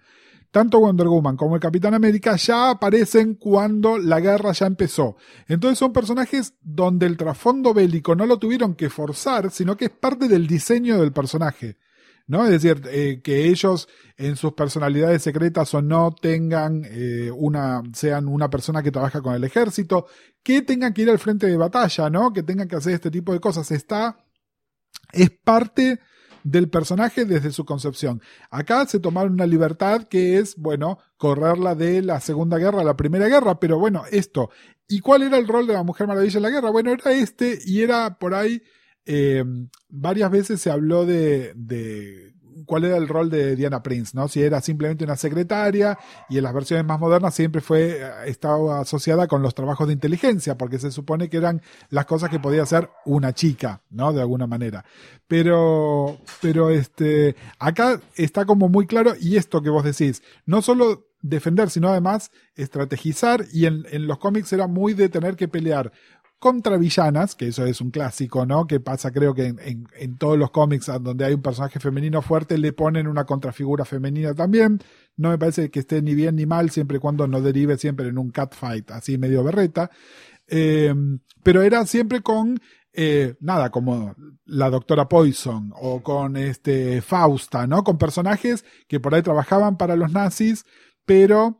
Tanto Wonder Woman como el Capitán América ya aparecen cuando la guerra ya empezó. Entonces son personajes donde el trasfondo bélico no lo tuvieron que forzar, sino que es parte del diseño del personaje. ¿no? Es decir, eh, que ellos en sus personalidades secretas o no tengan eh, una, sean una persona que trabaja con el ejército, que tengan que ir al frente de batalla, ¿no? Que tengan que hacer este tipo de cosas. Está, es parte del personaje desde su concepción. Acá se tomaron una libertad que es, bueno, correrla de la Segunda Guerra a la Primera Guerra, pero bueno, esto. ¿Y cuál era el rol de la Mujer Maravilla en la guerra? Bueno, era este y era por ahí eh, varias veces se habló de, de cuál era el rol de Diana Prince, ¿no? Si era simplemente una secretaria y en las versiones más modernas siempre fue, eh, estaba asociada con los trabajos de inteligencia, porque se supone que eran las cosas que podía hacer una chica, ¿no? De alguna manera. Pero, pero este, acá está como muy claro y esto que vos decís, no solo defender, sino además estrategizar y en, en los cómics era muy de tener que pelear contra villanas, que eso es un clásico, ¿no? Que pasa creo que en, todos los cómics donde hay un personaje femenino fuerte le ponen una contrafigura femenina también. No me parece que esté ni bien ni mal, siempre y cuando no derive siempre en un catfight así medio berreta. Eh, pero era siempre con eh, nada, como la doctora Poison o con este Fausta, ¿no? Con personajes que por ahí trabajaban para los nazis, pero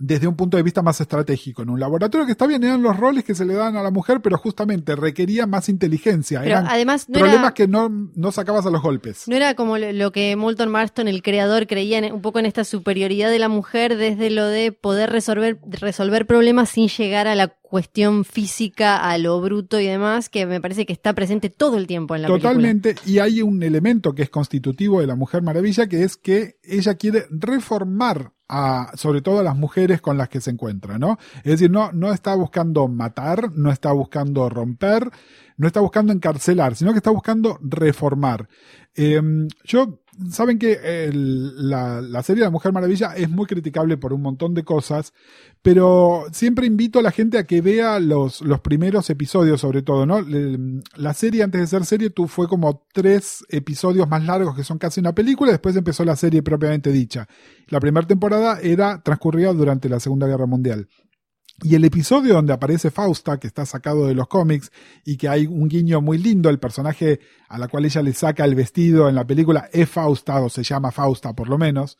desde un punto de vista más estratégico. En un laboratorio que está bien, eran los roles que se le dan a la mujer, pero justamente requería más inteligencia. Pero eran además no problemas era, que no, no sacabas a los golpes. no era como lo, lo que Moulton Marston, el creador, creía en- un poco en esta superioridad de la mujer desde lo de poder resolver, resolver problemas sin llegar a la cuestión física, a lo bruto y demás, que me parece que está presente todo el tiempo en la. Totalmente, y hay un elemento que es constitutivo de la Mujer Maravilla, que es que ella quiere reformar a, sobre todo a las mujeres con las que se encuentra, ¿no? Es decir, no, no está buscando matar, no está buscando romper, no está buscando encarcelar, sino que está buscando reformar. Eh, yo saben que la, la serie La Mujer Maravilla es muy criticable por un montón de cosas, pero siempre invito a la gente a que vea los, los primeros episodios, sobre todo, ¿no? La serie, antes de ser serie, tú fue como tres episodios más largos que son casi una película, después empezó la serie propiamente dicha. La primera temporada era transcurrida durante la Segunda Guerra Mundial. Y el episodio donde aparece Fausta, que está sacado de los cómics, y que hay un guiño muy lindo, el personaje a la cual ella le saca el vestido en la película es Fausta, o se llama Fausta por lo menos.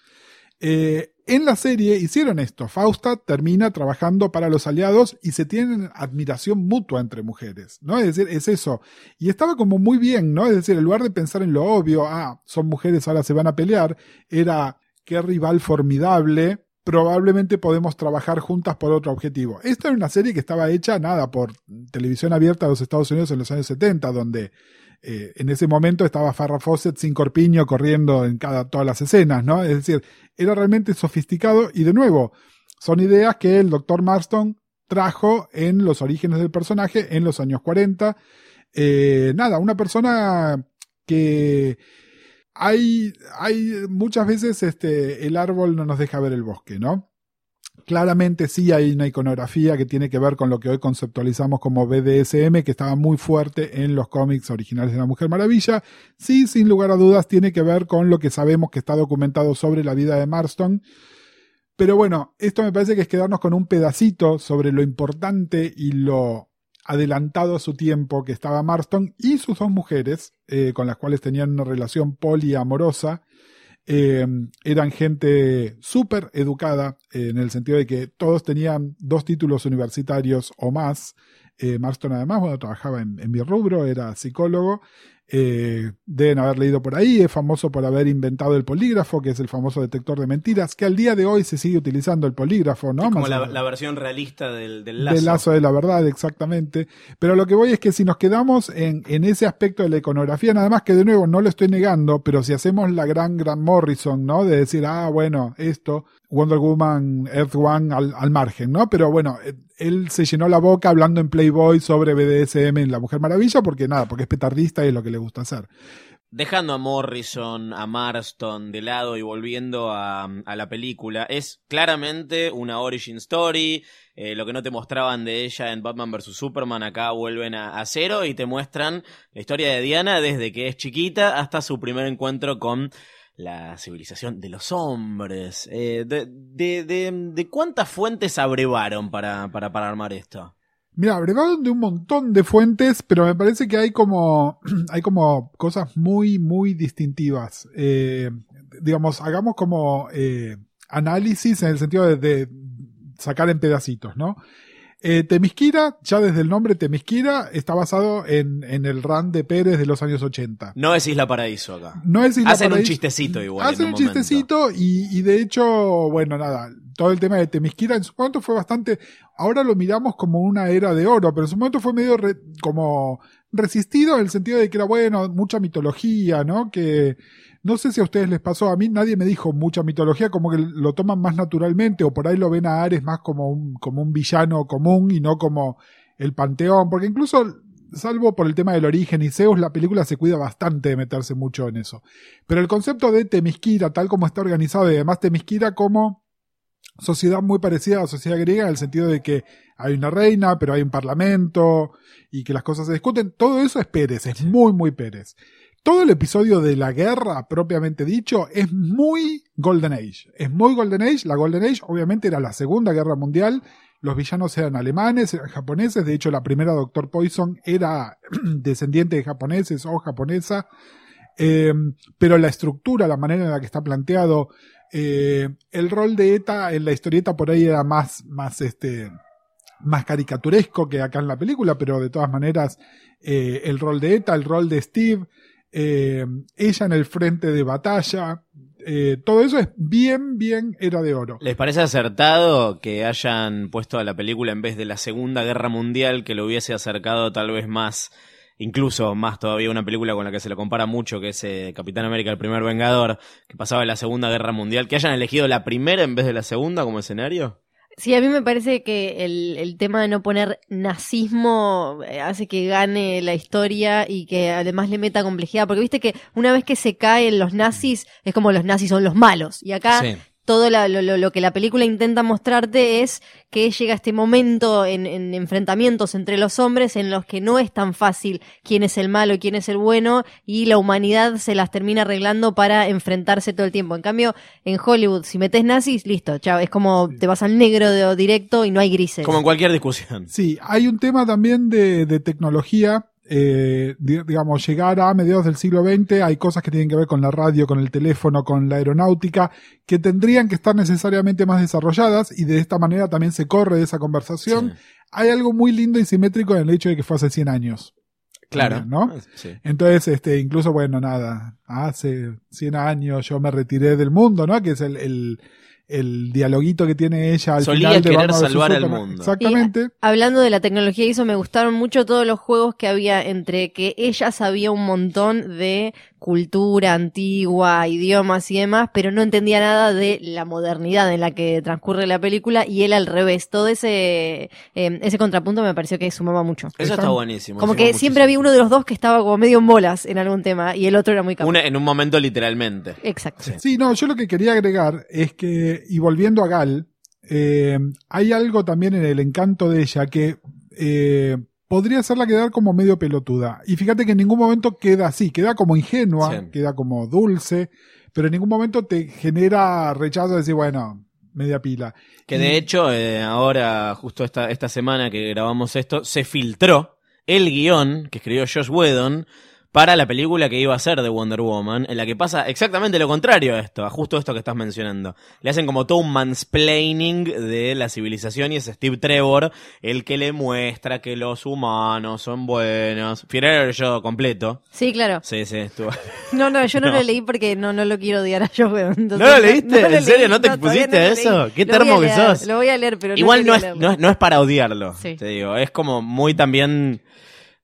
Eh, en la serie hicieron esto. Fausta termina trabajando para los aliados y se tienen admiración mutua entre mujeres, ¿no? Es decir, es eso. Y estaba como muy bien, ¿no? Es decir, en lugar de pensar en lo obvio, ah, son mujeres, ahora se van a pelear, era qué rival formidable, probablemente podemos trabajar juntas por otro objetivo. Esta era una serie que estaba hecha, nada, por televisión abierta de los Estados Unidos en los años 70, donde eh, en ese momento estaba Farrah Fawcett sin corpiño corriendo en cada, todas las escenas, ¿no? Es decir, era realmente sofisticado y de nuevo, son ideas que el Dr. Marston trajo en los orígenes del personaje en los años 40. Eh, nada, una persona que hay, hay muchas veces este, el árbol no nos deja ver el bosque, ¿no? Claramente sí hay una iconografía que tiene que ver con lo que hoy conceptualizamos como BDSM, que estaba muy fuerte en los cómics originales de la Mujer Maravilla. Sí, sin lugar a dudas, tiene que ver con lo que sabemos que está documentado sobre la vida de Marston. Pero bueno, esto me parece que es quedarnos con un pedacito sobre lo importante y lo adelantado a su tiempo que estaba Marston y sus dos mujeres, eh, con las cuales tenían una relación poliamorosa. Eh, eran gente súper educada, eh, en el sentido de que todos tenían dos títulos universitarios o más. Marston además, bueno, trabajaba en, en mi rubro, era psicólogo. Eh, deben haber leído por ahí, es famoso por haber inventado el polígrafo, que es el famoso detector de mentiras, que al día de hoy se sigue utilizando el polígrafo, ¿no? Es como Más la, versión realista del, del lazo. del lazo de la verdad, exactamente. Pero lo que voy es que si nos quedamos en, en ese aspecto de la iconografía, nada más que de nuevo no lo estoy negando, pero si hacemos la gran, gran Morrison, ¿no? De decir, ah, bueno, esto, Wonder Woman, Earth One al, al margen, ¿no? Pero bueno, eh, él se llenó la boca hablando en Playboy sobre BDSM en La Mujer Maravilla, porque nada, porque es petardista y es lo que le gusta hacer. Dejando a Morrison, a Marston de lado y volviendo a, la película, es claramente una origin story. eh, lo que no te mostraban de ella en Batman vs. Superman, acá vuelven a cero y te muestran la historia de Diana desde que es chiquita hasta su primer encuentro con la civilización de los hombres. Eh, de, de, de- cuántas fuentes abrevaron para, para, para armar esto? Mira, abrevaron de un montón de fuentes, pero me parece que hay como, hay como cosas muy, muy distintivas. Eh, digamos, hagamos como eh, análisis en el sentido de sacar en pedacitos, ¿no? Eh, Temisquira, ya desde el nombre Temisquira, está basado en, en el run de Pérez de los años 80. No es Isla Paraíso acá. No es Isla Hacen un chistecito igual. en Hacen un momento. chistecito y, y de hecho, bueno, nada, todo el tema de Temisquira en su momento fue bastante, ahora lo miramos como una era de oro, pero en su momento fue medio re- como resistido en el sentido de que era, bueno, mucha mitología, ¿no? Que no sé si a ustedes les pasó, a mí nadie me dijo mucha mitología, como que lo toman más naturalmente o por ahí lo ven a Ares más como un, como un villano común y no como el panteón, porque incluso salvo por el tema del origen y Zeus, la película se cuida bastante de meterse mucho en eso. Pero el concepto de Temisquira, tal como está organizado, y además Temisquira como sociedad muy parecida a la sociedad griega, en el sentido de que hay una reina, pero hay un parlamento, y que las cosas se discuten, todo eso es Pérez, es muy, muy Pérez. Todo el episodio de la guerra, propiamente dicho, es muy Golden Age. Es muy Golden Age. La Golden Age, obviamente, era la Segunda Guerra Mundial. Los villanos eran alemanes, eran japoneses. De hecho, la primera Doctor Poison era descendiente de japoneses o japonesa. Eh, pero la estructura, la manera en la que está planteado, eh, el rol de ETA en la historieta por ahí era más, más este, más caricaturesco que acá en la película, pero de todas maneras, eh, el rol de ETA, el rol de Steve, eh, ella en el frente de batalla, eh, todo eso es bien, bien era de oro. ¿Les parece acertado que hayan puesto a la película en vez de la Segunda Guerra Mundial, que lo hubiese acercado tal vez más, incluso más todavía una película con la que se le compara mucho, que es eh, Capitán América, el primer Vengador, que pasaba en la Segunda Guerra Mundial, que hayan elegido la primera en vez de la segunda como escenario? Sí, a mí me parece que el, el tema de no poner nazismo eh, hace que gane la historia y que además le meta complejidad, porque viste que una vez que se caen los nazis, es como los nazis son los malos, y acá Sí. Todo la- lo, lo- lo que la película intenta mostrarte es que llega este momento en, en enfrentamientos entre los hombres en los que no es tan fácil quién es el malo y quién es el bueno y la humanidad se las termina arreglando para enfrentarse todo el tiempo. En cambio, en Hollywood, si metes nazis, listo, chao, es como te vas al negro de, directo y no hay grises. Como en cualquier discusión. Sí, hay un tema también de, de tecnología. Eh, di- digamos, llegar a mediados del siglo XX, hay cosas que tienen que ver con la radio, con el teléfono, con la aeronáutica, que tendrían que estar necesariamente más desarrolladas y de esta manera también se corre de esa conversación. Sí. Hay algo muy lindo y simétrico en el hecho de que fue hace 100 años. Claro. ¿no? Sí. Entonces, este, incluso, bueno, nada, hace 100 años yo me retiré del mundo, ¿no? Que es el, el, el dialoguito que tiene ella al Solía final de querer salvar al mundo. Exactamente. Hablando de la tecnología y eso, me gustaron mucho todos los juegos que había entre que ella sabía un montón de cultura antigua, idiomas y demás, pero no entendía nada de la modernidad en la que transcurre la película y él al revés. Todo ese, eh, ese contrapunto me pareció que sumaba mucho. Eso está buenísimo. Como que siempre había uno de los dos que estaba como medio en bolas en algún tema y el otro era muy capaz. Una- en un momento literalmente. Exacto. Sí, no, yo lo que quería agregar es que, y volviendo a Gal, eh, hay algo también en el encanto de ella que eh, podría hacerla quedar como medio pelotuda. Y fíjate que en ningún momento queda así, queda como ingenua, Sí. queda como dulce, pero en ningún momento te genera rechazo de decir, bueno, media pila. Que de hecho, eh, ahora, justo esta, esta semana que grabamos esto, se filtró el guion que escribió Josh Whedon para la película que iba a ser de Wonder Woman, en la que pasa exactamente lo contrario a esto, a justo esto que estás mencionando. Le hacen como todo un mansplaining de la civilización y es Steve Trevor el que le muestra que los humanos son buenos. Fierero yo completo. Sí, claro. Sí, sí, estuvo. No, no, yo no, No. lo leí porque no, no lo quiero odiar a. Entonces, ¿No lo leíste? ¿En serio? ¿No te pusiste a eso? Qué Lo termo que sos. Lo voy a leer, pero no Igual no no, es, no es para odiarlo, Sí. te digo. Es como muy también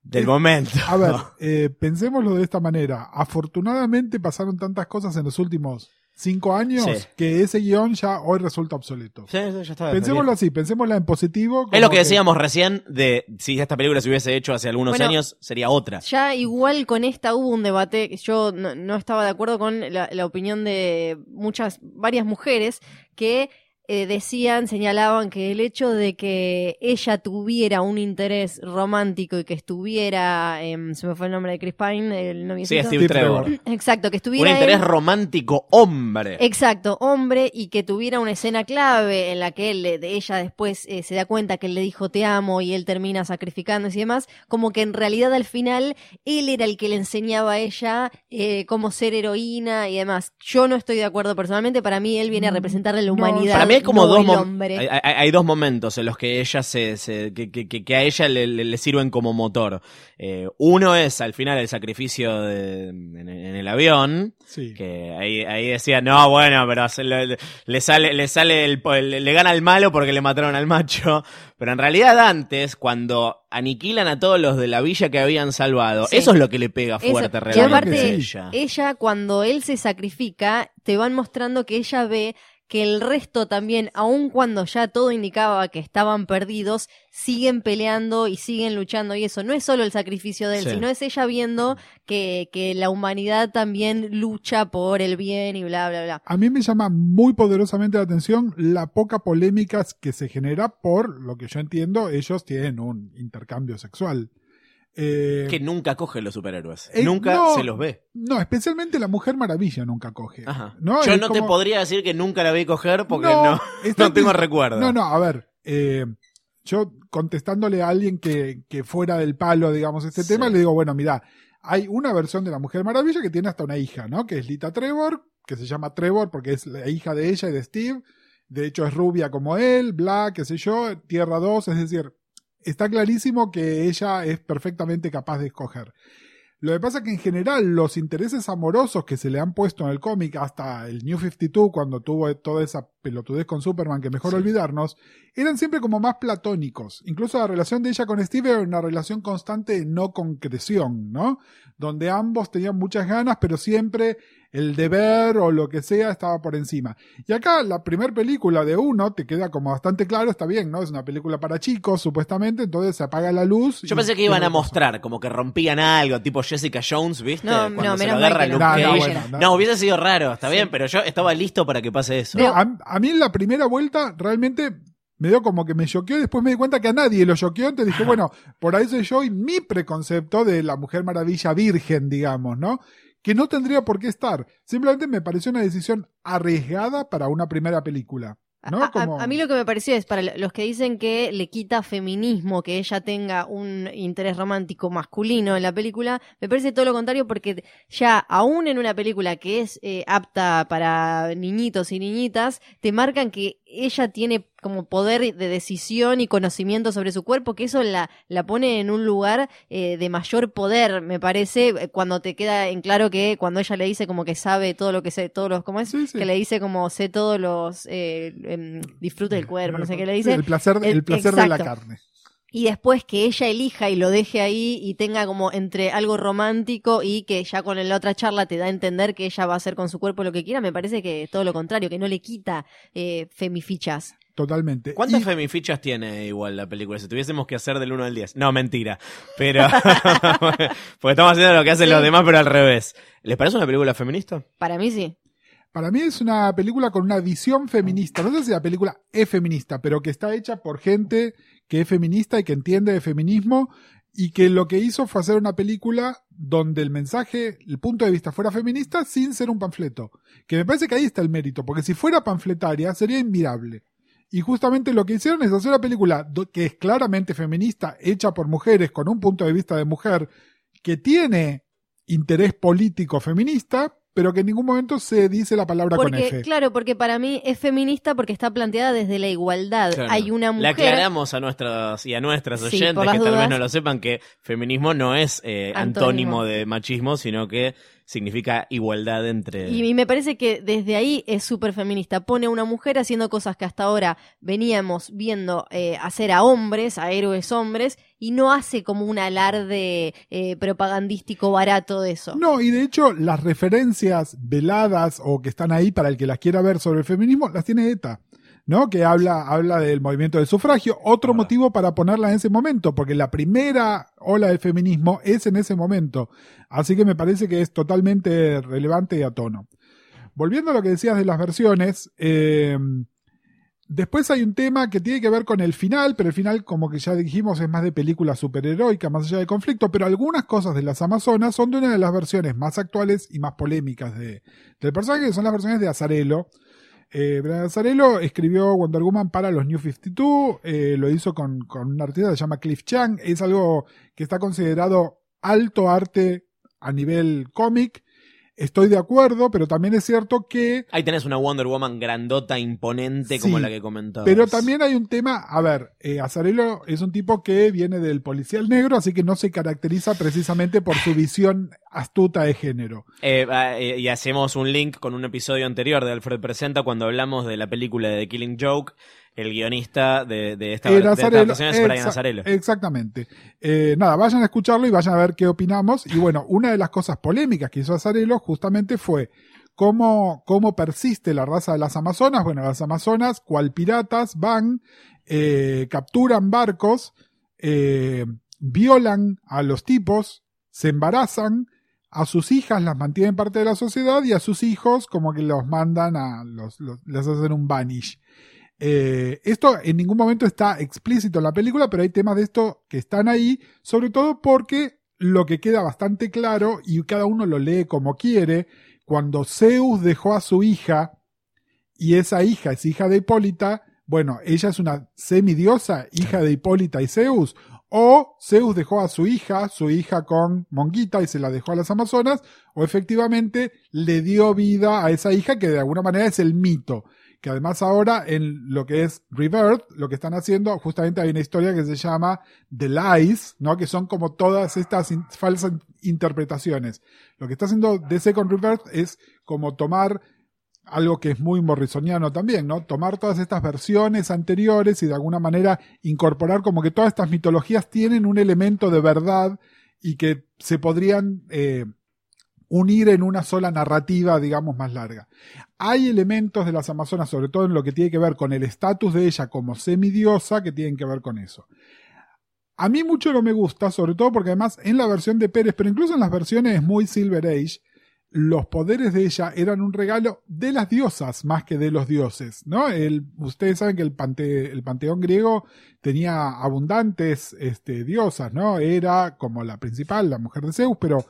del Eh, momento. A ver, eh, pensémoslo de esta manera. Afortunadamente pasaron tantas cosas en los últimos cinco años Sí. que ese guion ya hoy resulta obsoleto. Sí, sí, ya está. Pensémoslo así, pensémoslo en positivo. Es lo que decíamos recién de si esta película se hubiese hecho hace algunos Bueno, años, sería otra. Ya igual con esta hubo un debate, yo no, no estaba de acuerdo con la, la opinión de muchas, varias mujeres que eh, decían, señalaban que el hecho de que ella tuviera un interés romántico y que estuviera, em, se me fue el nombre de Chris Pine, el Sí, noviecito. Steve Steve Trevor. Trevor. Exacto, que Un estuviera interés él- romántico hombre. Exacto, hombre, y que tuviera una escena clave en la que él, ella después eh, se da cuenta que él le dijo te amo y él termina sacrificándose y demás, como que en realidad al final él era el que le enseñaba a ella eh, cómo ser heroína y demás. Yo no estoy de acuerdo personalmente, para mí él viene a representarle la no, humanidad. Para mí hay como no dos hay, hay- hay dos momentos en los que ella se, se- que, que- que- que a ella le, le- le sirven como motor. Eh, uno es al final el sacrificio de- en, en el avión. Sí. Que ahí, ahí decía, no, bueno, pero se le, le sale, le sale el, le, le gana al malo porque le mataron al macho. Pero en realidad antes, cuando aniquilan a todos los de la villa que habían salvado, Sí. eso es lo que le pega Eso. fuerte Y realmente aparte, a ella. ella, cuando él se sacrifica, te van mostrando que ella ve que el resto también, aun cuando ya todo indicaba que estaban perdidos, siguen peleando y siguen luchando. Y eso no es solo el sacrificio de él, Sí. sino es ella viendo que, que la humanidad también lucha por el bien y bla, bla, bla. A mí me llama muy poderosamente la atención la poca polémica que se genera por lo que yo entiendo, ellos tienen un intercambio sexual. Eh, Que nunca coge los superhéroes. Eh, nunca no. se los ve. no, especialmente la Mujer Maravilla nunca coge. Ajá. ¿no? Yo Es no te podría decir que nunca la vi coger porque no, está no tengo recuerdo. No, no, a ver, eh, yo contestándole a alguien que, que fuera del palo, digamos, este Sí. tema, le digo, bueno, mira, hay una versión de la Mujer Maravilla que tiene hasta una hija, ¿no? Que es Lita Trevor, que se llama Trevor porque es la hija de ella y de Steve. De hecho, es rubia como él, bla, qué sé yo, Tierra 2, es decir, está clarísimo que ella es perfectamente capaz de escoger. Lo que pasa es que en general los intereses amorosos que se le han puesto en el cómic hasta el New 52 cuando tuvo toda esa pelotudez con Superman que mejor Sí. olvidarnos, eran siempre como más platónicos. Incluso la relación de ella con Steve era una relación constante de no concreción, ¿no? Donde ambos tenían muchas ganas, pero siempre el deber o lo que sea estaba por encima. Y acá la primera película de uno te queda como bastante claro, está bien, ¿no? Es una película para chicos, supuestamente, entonces se apaga la luz. Yo pensé que iban a mostrar, como que rompían algo, tipo Jessica Jones, ¿viste? No, Cuando no, se menos agarra Luke no. Cage. bueno, no, no. hubiese sido raro, está bien, pero yo estaba listo para que pase eso. No, a, a mí en la primera vuelta realmente me dio como que me choqueó y después me di cuenta que a nadie lo choqueó, entonces dije, bueno, por ahí soy yo y mi preconcepto de la Mujer Maravilla virgen, digamos, ¿no? Que no tendría por qué estar. Simplemente me pareció una decisión arriesgada para una primera película. ¿no? A, a- Como- a mí lo que me pareció es para los que dicen que le quita feminismo que ella tenga un interés romántico masculino en la película, me parece todo lo contrario porque ya aún en una película que es eh, apta para niñitos y niñitas, te marcan que ella tiene como poder de decisión y conocimiento sobre su cuerpo, que eso la, la pone en un lugar eh, de mayor poder, me parece, eh, cuando te queda en claro que cuando ella le dice como que sabe todo lo que sé, todos los, ¿cómo es? Sí, sí. Que le dice como sé todos los, eh, em, disfrute del cuerpo, no sé qué le dice. el placer, el El- placer de la carne. Y después que ella elija y lo deje ahí y tenga como entre algo romántico y que ya con la otra charla te da a entender que ella va a hacer con su cuerpo lo que quiera, me parece que todo lo contrario, que no le quita eh, femifichas. Totalmente. ¿Cuántas Y- femifichas tiene igual la película? Si tuviésemos que hacer del 1 al 10. No, mentira. Pero. Porque estamos haciendo lo que hacen Sí. los demás, pero al revés. ¿Les parece una película feminista? Para mí sí. Para mí es una película con una visión feminista. No sé si la película es feminista, pero que está hecha por gente que es feminista y que entiende de feminismo y que lo que hizo fue hacer una película donde el mensaje, el punto de vista fuera feminista sin ser un panfleto. Que me parece que ahí está el mérito, porque si fuera panfletaria sería inmirable. Y justamente lo que hicieron es hacer una película que es claramente feminista, hecha por mujeres, con un punto de vista de mujer, que tiene interés político feminista, pero que en ningún momento se dice la palabra con Porque, F. claro, porque para mí es feminista porque está planteada desde la igualdad. Claro. Hay una Le mujer. aclaramos a nuestras y a nuestras Sí, oyentes que tal vez dudas. no lo sepan que feminismo no es eh, Antónimo. antónimo de machismo, sino que significa igualdad entre. Y me parece que desde ahí es súper feminista. Pone a una mujer haciendo cosas que hasta ahora veníamos viendo eh, hacer a hombres, a héroes hombres, y no hace como un alarde eh, propagandístico barato de eso. No, y de hecho las referencias veladas o que están ahí para el que las quiera ver sobre el feminismo, las tiene ETA, ¿no? Que habla, habla del movimiento del sufragio. Otro motivo para ponerla en ese momento, porque la primera ola del feminismo es en ese momento. Así que me parece que es totalmente relevante y a tono. Volviendo a lo que decías de las versiones, eh, Después hay un tema que tiene que ver con el final, pero el final, como que ya dijimos, es más de película superheroica, más allá del conflicto, pero algunas cosas de las Amazonas son de una de las versiones más actuales y más polémicas de, del personaje, que son las versiones de Azarelo. Eh, Brian Azarelo escribió Wonder Woman para los New 52, eh, lo hizo con, con un artista que se llama Cliff Chang, es algo que está considerado alto arte a nivel cómic. Estoy de acuerdo, pero también es cierto que Ahí tenés una Wonder Woman grandota, imponente, como la que comentabas. Pero también hay un tema, a ver, eh, Azarelo es un tipo que viene del policial negro, así que no se caracteriza precisamente por su visión astuta de género. Eh, eh, y hacemos un link con un episodio anterior de Alfred Presenta cuando hablamos de la película de The Killing Joke. El guionista de, de esta, de Azarelo, adaptación es Brian exa- Azarelo. Exactamente. Eh, nada, vayan a escucharlo y vayan a ver qué opinamos. Y bueno, una de las cosas polémicas que hizo Azarelo justamente fue cómo, cómo persiste la raza de las Amazonas. Bueno, las Amazonas, cual piratas, van, eh, capturan barcos, eh, violan a los tipos, se embarazan, a sus hijas las mantienen parte de la sociedad y a sus hijos como que los mandan a los, los les hacen un banish. Eh, esto en ningún momento está explícito en la película, pero hay temas de esto que están ahí, sobre todo porque lo que queda bastante claro, y cada uno lo lee como quiere, cuando Zeus dejó a su hija, y esa hija es hija de Hipólita, bueno, ella es una semidiosa, hija de Hipólita y Zeus, o Zeus dejó a su hija, su hija con Monguita y se la dejó a las Amazonas, o efectivamente le dio vida a esa hija que de alguna manera es el mito. Que además ahora en lo que es Rebirth, lo que están haciendo, justamente hay una historia que se llama The Lies, ¿no? Que son como todas estas falsas interpretaciones. Lo que está haciendo DC con Rebirth es como tomar algo que es muy morrisoniano también, ¿no? Tomar todas estas versiones anteriores y de alguna manera incorporar como que todas estas mitologías tienen un elemento de verdad y que se podrían eh, unir en una sola narrativa, digamos, más larga. Hay elementos de las Amazonas, sobre todo en lo que tiene que ver con el estatus de ella como semidiosa, que tienen que ver con eso. A mí mucho no me gusta, sobre todo porque además en la versión de Pérez, pero incluso en las versiones muy Silver Age, los poderes de ella eran un regalo de las diosas más que de los dioses, ¿no? El, ustedes saben que el, pante, el panteón griego tenía abundantes este, diosas, ¿no? Era como la principal, la mujer de Zeus, pero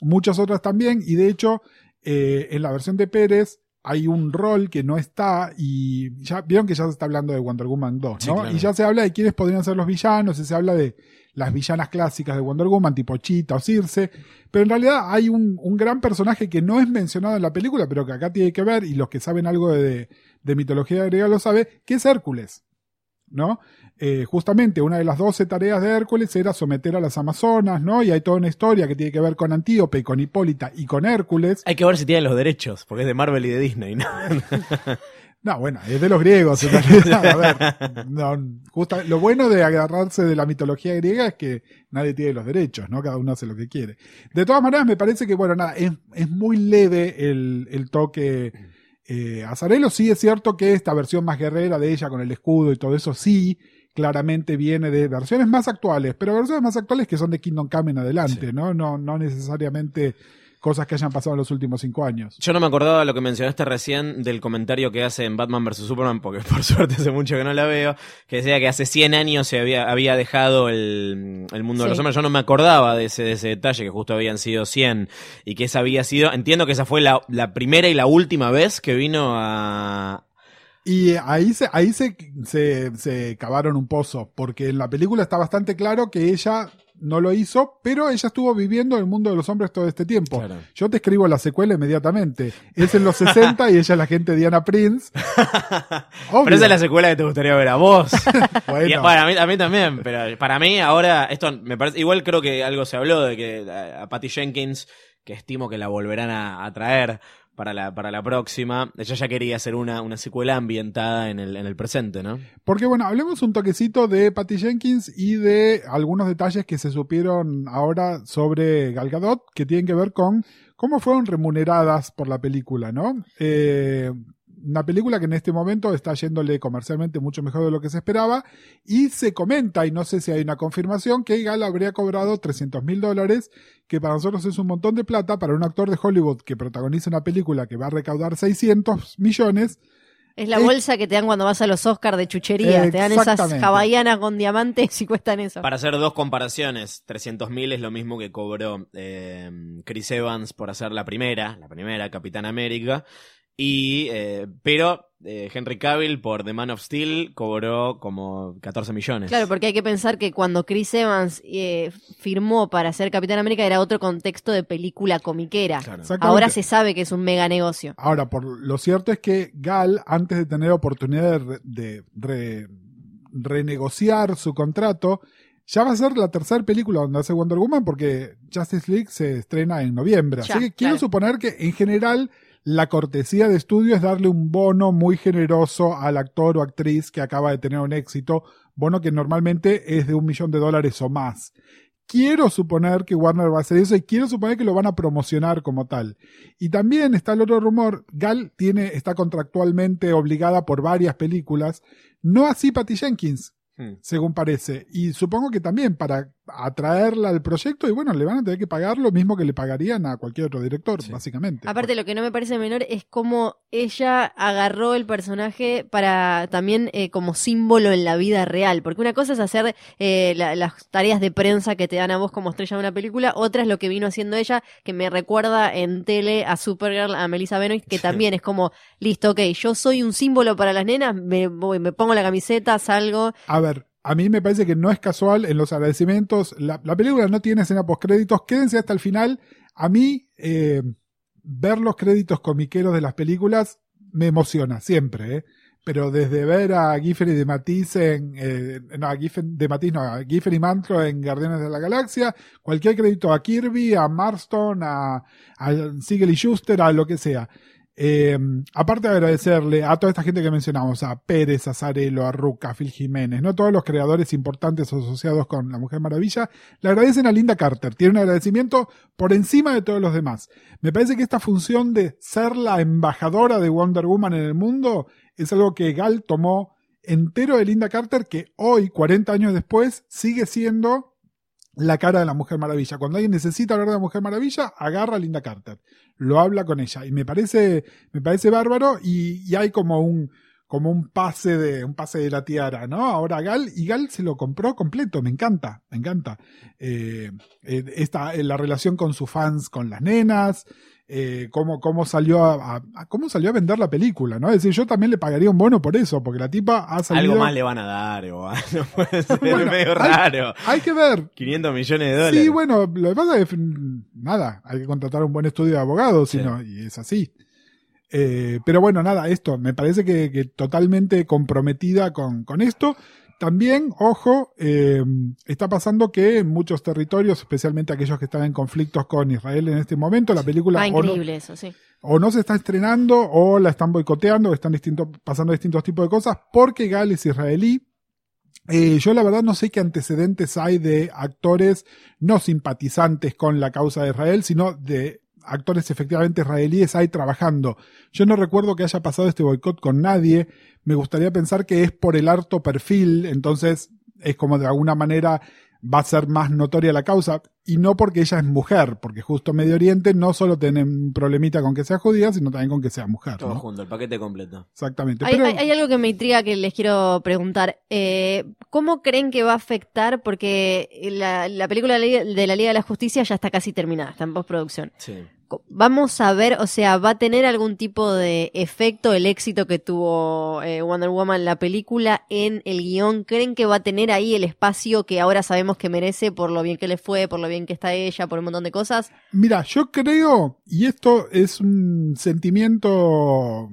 muchas otras también, y de hecho, eh, en la versión de Pérez hay un rol que no está, y ya vieron que ya se está hablando de Wonder Woman 2, ¿no? Sí, claro. Y ya se habla de quiénes podrían ser los villanos, y se habla de las villanas clásicas de Wonder Woman, tipo Cheetah o Circe, pero en realidad hay un, un gran personaje que no es mencionado en la película, pero que acá tiene que ver, y los que saben algo de, de mitología griega lo sabe, que es Hércules, ¿no? Eh, justamente una de las 12 tareas de Hércules era someter a las Amazonas, ¿no? Y hay toda una historia que tiene que ver con Antíope, con Hipólita y con Hércules. Hay que ver si tienen los derechos, porque es de Marvel y de Disney, ¿no? No, bueno, es de los griegos. en realidad. A ver, no, justa- lo bueno de agarrarse de la mitología griega es que nadie tiene los derechos, ¿no? Cada uno hace lo que quiere. De todas maneras, me parece que, bueno, nada, es, es muy leve el, el toque eh, Azarelo. Sí es cierto que esta versión más guerrera de ella con el escudo y todo eso, sí, claramente viene de versiones más actuales, pero versiones más actuales que son de Kingdom Come en adelante, Sí. ¿no? No, no necesariamente cosas que hayan pasado en los últimos cinco años. Yo no me acordaba lo que mencionaste recién del comentario que hace en Batman vs. Superman, porque por suerte hace mucho que no la veo, que decía que hace 100 años se había, había dejado el, el mundo de los hombres. Yo no me acordaba de ese, de ese detalle, que justo habían sido 100, y que esa había sido, entiendo que esa fue la, la primera y la última vez que vino a... Y ahí se, ahí se, se, se cavaron un pozo, porque en la película está bastante claro que ella no lo hizo, pero ella estuvo viviendo en el mundo de los hombres todo este tiempo. Claro. Yo te escribo la secuela inmediatamente. Es en los 60 y ella es la gente Diana Prince. Obvio. Pero esa es la secuela que te gustaría ver a vos. Bueno. Y, bueno, a mí, a mí también, pero para mí ahora, esto me parece, igual creo que algo se habló de que a, a Patty Jenkins, que estimo que la volverán a, a traer para la, para la próxima, ella ya quería hacer una, una secuela ambientada en el, en el presente, ¿no? Porque bueno, hablemos un toquecito de Patty Jenkins y de algunos detalles que se supieron ahora sobre Gal Gadot que tienen que ver con cómo fueron remuneradas por la película, ¿no? Eh, una película que en este momento está yéndole comercialmente mucho mejor de lo que se esperaba y se comenta, y no sé si hay una confirmación, que Gal habría cobrado 300 mil dólares, que para nosotros es un montón de plata, para un actor de Hollywood que protagoniza una película que va a recaudar 600 millones, Es la bolsa que te dan cuando vas a los Oscars de chuchería. Te dan esas hawaianas con diamantes y cuestan eso. Para hacer dos comparaciones, 300.000 es lo mismo que cobró eh, Chris Evans por hacer la primera, la primera Capitán América, y eh, pero eh, Henry Cavill por The Man of Steel cobró como 14 millones. Claro, porque hay que pensar que cuando Chris Evans eh, firmó para ser Capitán América era otro contexto de película comiquera. Claro. Ahora se sabe que es un mega negocio. Ahora, por lo cierto es que Gal, antes de tener oportunidad de, re- de re- renegociar su contrato, ya va a ser la tercera película donde hace Wonder Woman porque Justice League se estrena en noviembre. Ya, Así que quiero claro. suponer que en general la cortesía de estudio es darle un bono muy generoso al actor o actriz que acaba de tener un éxito, bono que normalmente es de un millón de dólares o más. Quiero suponer que Warner va a hacer eso y quiero suponer que lo van a promocionar como tal. Y también está el otro rumor, Gal tiene, está contractualmente obligada por varias películas, no así Patty Jenkins, Hmm. según parece. Y supongo que también para atraerla al proyecto, y bueno, le van a tener que pagar lo mismo que le pagarían a cualquier otro director, Sí. básicamente. Aparte, lo que no me parece menor es cómo ella agarró el personaje para también eh, como símbolo en la vida real. Porque una cosa es hacer eh, la- las tareas de prensa que te dan a vos como estrella de una película, otra es lo que vino haciendo ella, que me recuerda en tele a Supergirl, a Melissa Benoist, que también es como, listo, ok, yo soy un símbolo para las nenas, me, voy, me pongo la camiseta, salgo. A ver, a mí me parece que no es casual en los agradecimientos. La, la película no tiene escena postcréditos. Quédense hasta el final. A mí, eh, ver los créditos comiqueros de las películas me emociona siempre, ¿eh? Pero desde ver a Giffen y de Matisse en, eh, no, a Giffen, de Matisse no, a Giffen y Mantlo en Guardianes de la Galaxia, cualquier crédito a Kirby, a Marston, a, a y Schuster, a lo que sea. Eh, aparte de agradecerle a toda esta gente que mencionamos, a Pérez, a Zarelo, a Ruca, a Phil Jiménez, ¿no? Todos los creadores importantes asociados con La Mujer Maravilla, le agradecen a Linda Carter. Tiene un agradecimiento por encima de todos los demás. Me parece que esta función de ser la embajadora de Wonder Woman en el mundo es algo que Gal tomó entero de Linda Carter, que hoy, 40 años después, sigue siendo la cara de la Mujer Maravilla. Cuando alguien necesita hablar de la Mujer Maravilla, agarra a Linda Carter. Lo habla con ella. Y me parece, me parece bárbaro y, y hay como un, como un pase de, un pase de la tiara, ¿no? Ahora Gal, y Gal se lo compró completo, me encanta, me encanta. Eh, eh, esta, eh, la relación con sus fans, con las nenas, eh, cómo, cómo salió a, a- a- cómo salió a vender la película, ¿no? Es decir, yo también le pagaría un bono por eso, porque la tipa ha salido. Algo más le van a dar, igual. No puede ser Bueno, medio raro. Hay que ver, 500 millones de dólares. Sí, bueno, lo que pasa es nada, hay que contratar un buen estudio de abogados, Sí. sino, y es así. Eh, pero bueno, nada, esto, me parece que, que totalmente comprometida con, con esto. También, ojo, eh, está pasando que en muchos territorios, especialmente aquellos que están en conflictos con Israel en este momento, la película Ah, o no, increíble eso, sí. o no se está estrenando o la están boicoteando o están distinto- pasando distintos tipos de cosas porque Gal es israelí. Eh, yo la verdad no sé qué antecedentes hay de actores no simpatizantes con la causa de Israel, sino de actores efectivamente israelíes ahí trabajando. Yo no recuerdo que haya pasado este boicot con nadie. Me gustaría pensar que es por el harto perfil, entonces es como de alguna manera va a ser más notoria la causa y no porque ella es mujer, porque justo Medio Oriente no solo tiene un problemita con que sea judía, sino también con que sea mujer. Todo ¿no? junto, el paquete completo. Exactamente. Hay, Pero- hay- hay algo que me intriga que les quiero preguntar. Eh, ¿Cómo creen que va a afectar? Porque la, la película de la Liga- de la Liga de la Justicia ya está casi terminada, está en postproducción. Sí. Vamos a ver, o sea, ¿va a tener algún tipo de efecto el éxito que tuvo eh, Wonder Woman la película en el guion? ¿Creen que va a tener ahí el espacio que ahora sabemos que merece por lo bien que le fue, por lo bien que está ella, por un montón de cosas? Mira, yo creo, y esto es un sentimiento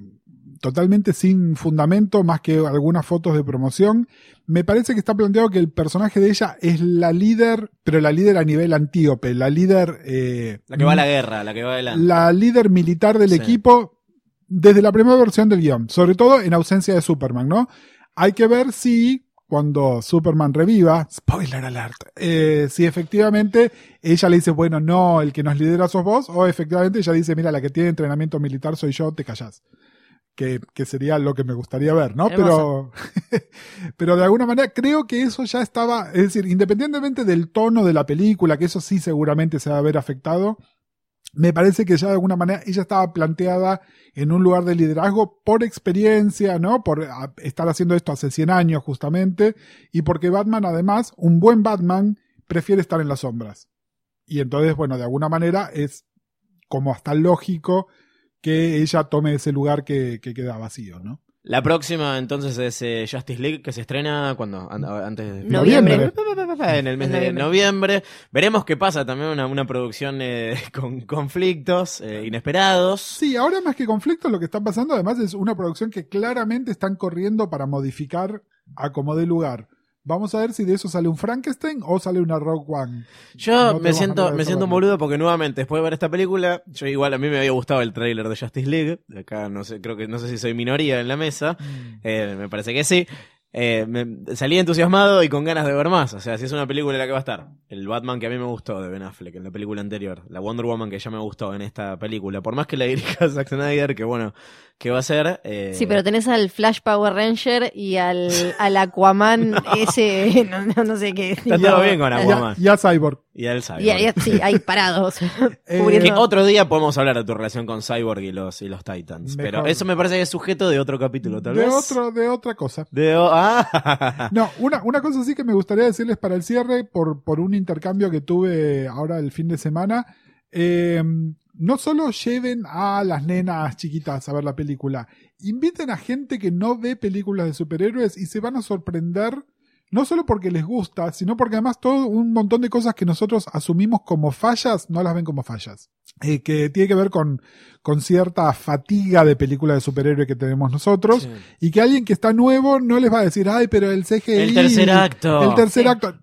totalmente sin fundamento, más que algunas fotos de promoción, me parece que está planteado que el personaje de ella es la líder, pero la líder a nivel antíope, la líder... eh, La que va a la guerra, la que va adelante. la líder militar del Sí. equipo desde la primera versión del guion, sobre todo en ausencia de Superman, ¿no? Hay que ver si cuando Superman reviva, spoiler alert, eh, si efectivamente ella le dice, bueno, no, el que nos lidera sos vos, o efectivamente ella dice, mira, la que tiene entrenamiento militar soy yo, te callás. Que, que sería lo que me gustaría ver, ¿no? Pero, pero de alguna manera creo que eso ya estaba, es decir, independientemente del tono de la película, que eso sí seguramente se va a ver afectado, me parece que ya de alguna manera ella estaba planteada en un lugar de liderazgo por experiencia, ¿no? Por estar haciendo esto hace 100 años justamente, y porque Batman además, un buen Batman prefiere estar en las sombras. Y entonces, bueno, de alguna manera es como hasta lógico que ella tome ese lugar que, que queda vacío, ¿no? La próxima entonces es eh, Justice League que se estrena cuando antes de Noviembre. en el mes de Noviembre. Veremos qué pasa también una, una producción eh, con conflictos eh, inesperados. Sí, ahora más que conflicto, lo que está pasando además es una producción que claramente están corriendo para modificar a como dé lugar. Vamos a ver si de eso sale un Frankenstein o sale una Rogue One. Yo No me siento, me siento un boludo porque nuevamente, después de ver esta película, yo igual a mí me había gustado el tráiler de Justice League. Acá no sé, creo que no sé si soy minoría en la mesa. Eh, me parece que sí. Eh, me, salí entusiasmado y con ganas de ver más. O sea, si es una película en la que va a estar el Batman que a mí me gustó de Ben Affleck en la película anterior, la Wonder Woman que ya me gustó en esta película, por más que la dirija Zack Snyder, que bueno, que va a ser. eh, Sí, pero tenés al Flash Power Ranger y al, al Aquaman ese, no, no- no sé qué. Está todo bien con Y a, Aquaman. y a Cyborg. Y sabe. Y ahí, sí, ahí parados. Eh. Que otro día podemos hablar de tu relación con Cyborg y los, y los Titans. Mejor. Pero eso me parece que es sujeto de otro capítulo, tal De, vez. otro, de otra cosa. De o- ah. No, una, una cosa sí que me gustaría decirles para el cierre, por, por un intercambio que tuve ahora el fin de semana. Eh, no solo lleven a las nenas chiquitas a ver la película, inviten a gente que no ve películas de superhéroes y se van a sorprender, no solo porque les gusta, sino porque además todo un montón de cosas que nosotros asumimos como fallas, no las ven como fallas. Eh, que tiene que ver con, con cierta fatiga de película de superhéroe que tenemos nosotros Sí. y que alguien que está nuevo no les va a decir, ay, pero el CGI... El tercer acto. El tercer Sí. acto.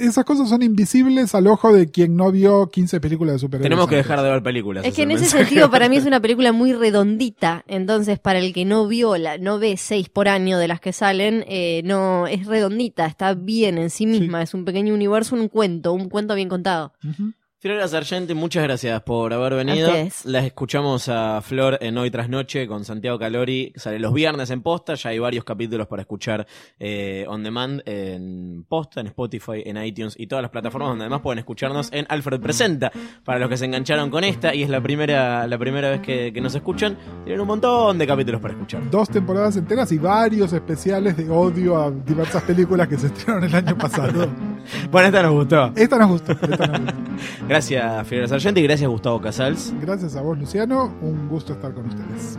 Esas cosas son invisibles al ojo de quien no vio 15 películas de superhéroes. Tenemos que antes. dejar de ver películas. Es que en ese mensaje. sentido para mí es una película muy redondita, entonces para el que no vio, la, no ve seis por año de las que salen, eh, no es redondita, está bien en sí misma, es un pequeño universo, un cuento, un cuento bien contado. Ujú. Fiorella Sargenti, muchas gracias por haber venido. Las escuchamos a Flor en Hoy Tras Noche con Santiago Calori. Sale los viernes en posta. Ya hay varios capítulos para escuchar eh, on demand en posta, en Spotify, en iTunes y todas las plataformas donde además pueden escucharnos en Alfred Presenta. Para los que se engancharon con esta y es la primera, la primera vez que, que nos escuchan, tienen un montón de capítulos para escuchar. Dos temporadas enteras y varios especiales de odio a diversas películas que se estrenaron el año pasado. Bueno, esta nos gustó. Esta nos gustó. esta nos gustó. Gracias, Fiorella Sargenti, y gracias, Gustavo Casals. Gracias a vos, Luciano. Un gusto estar con ustedes.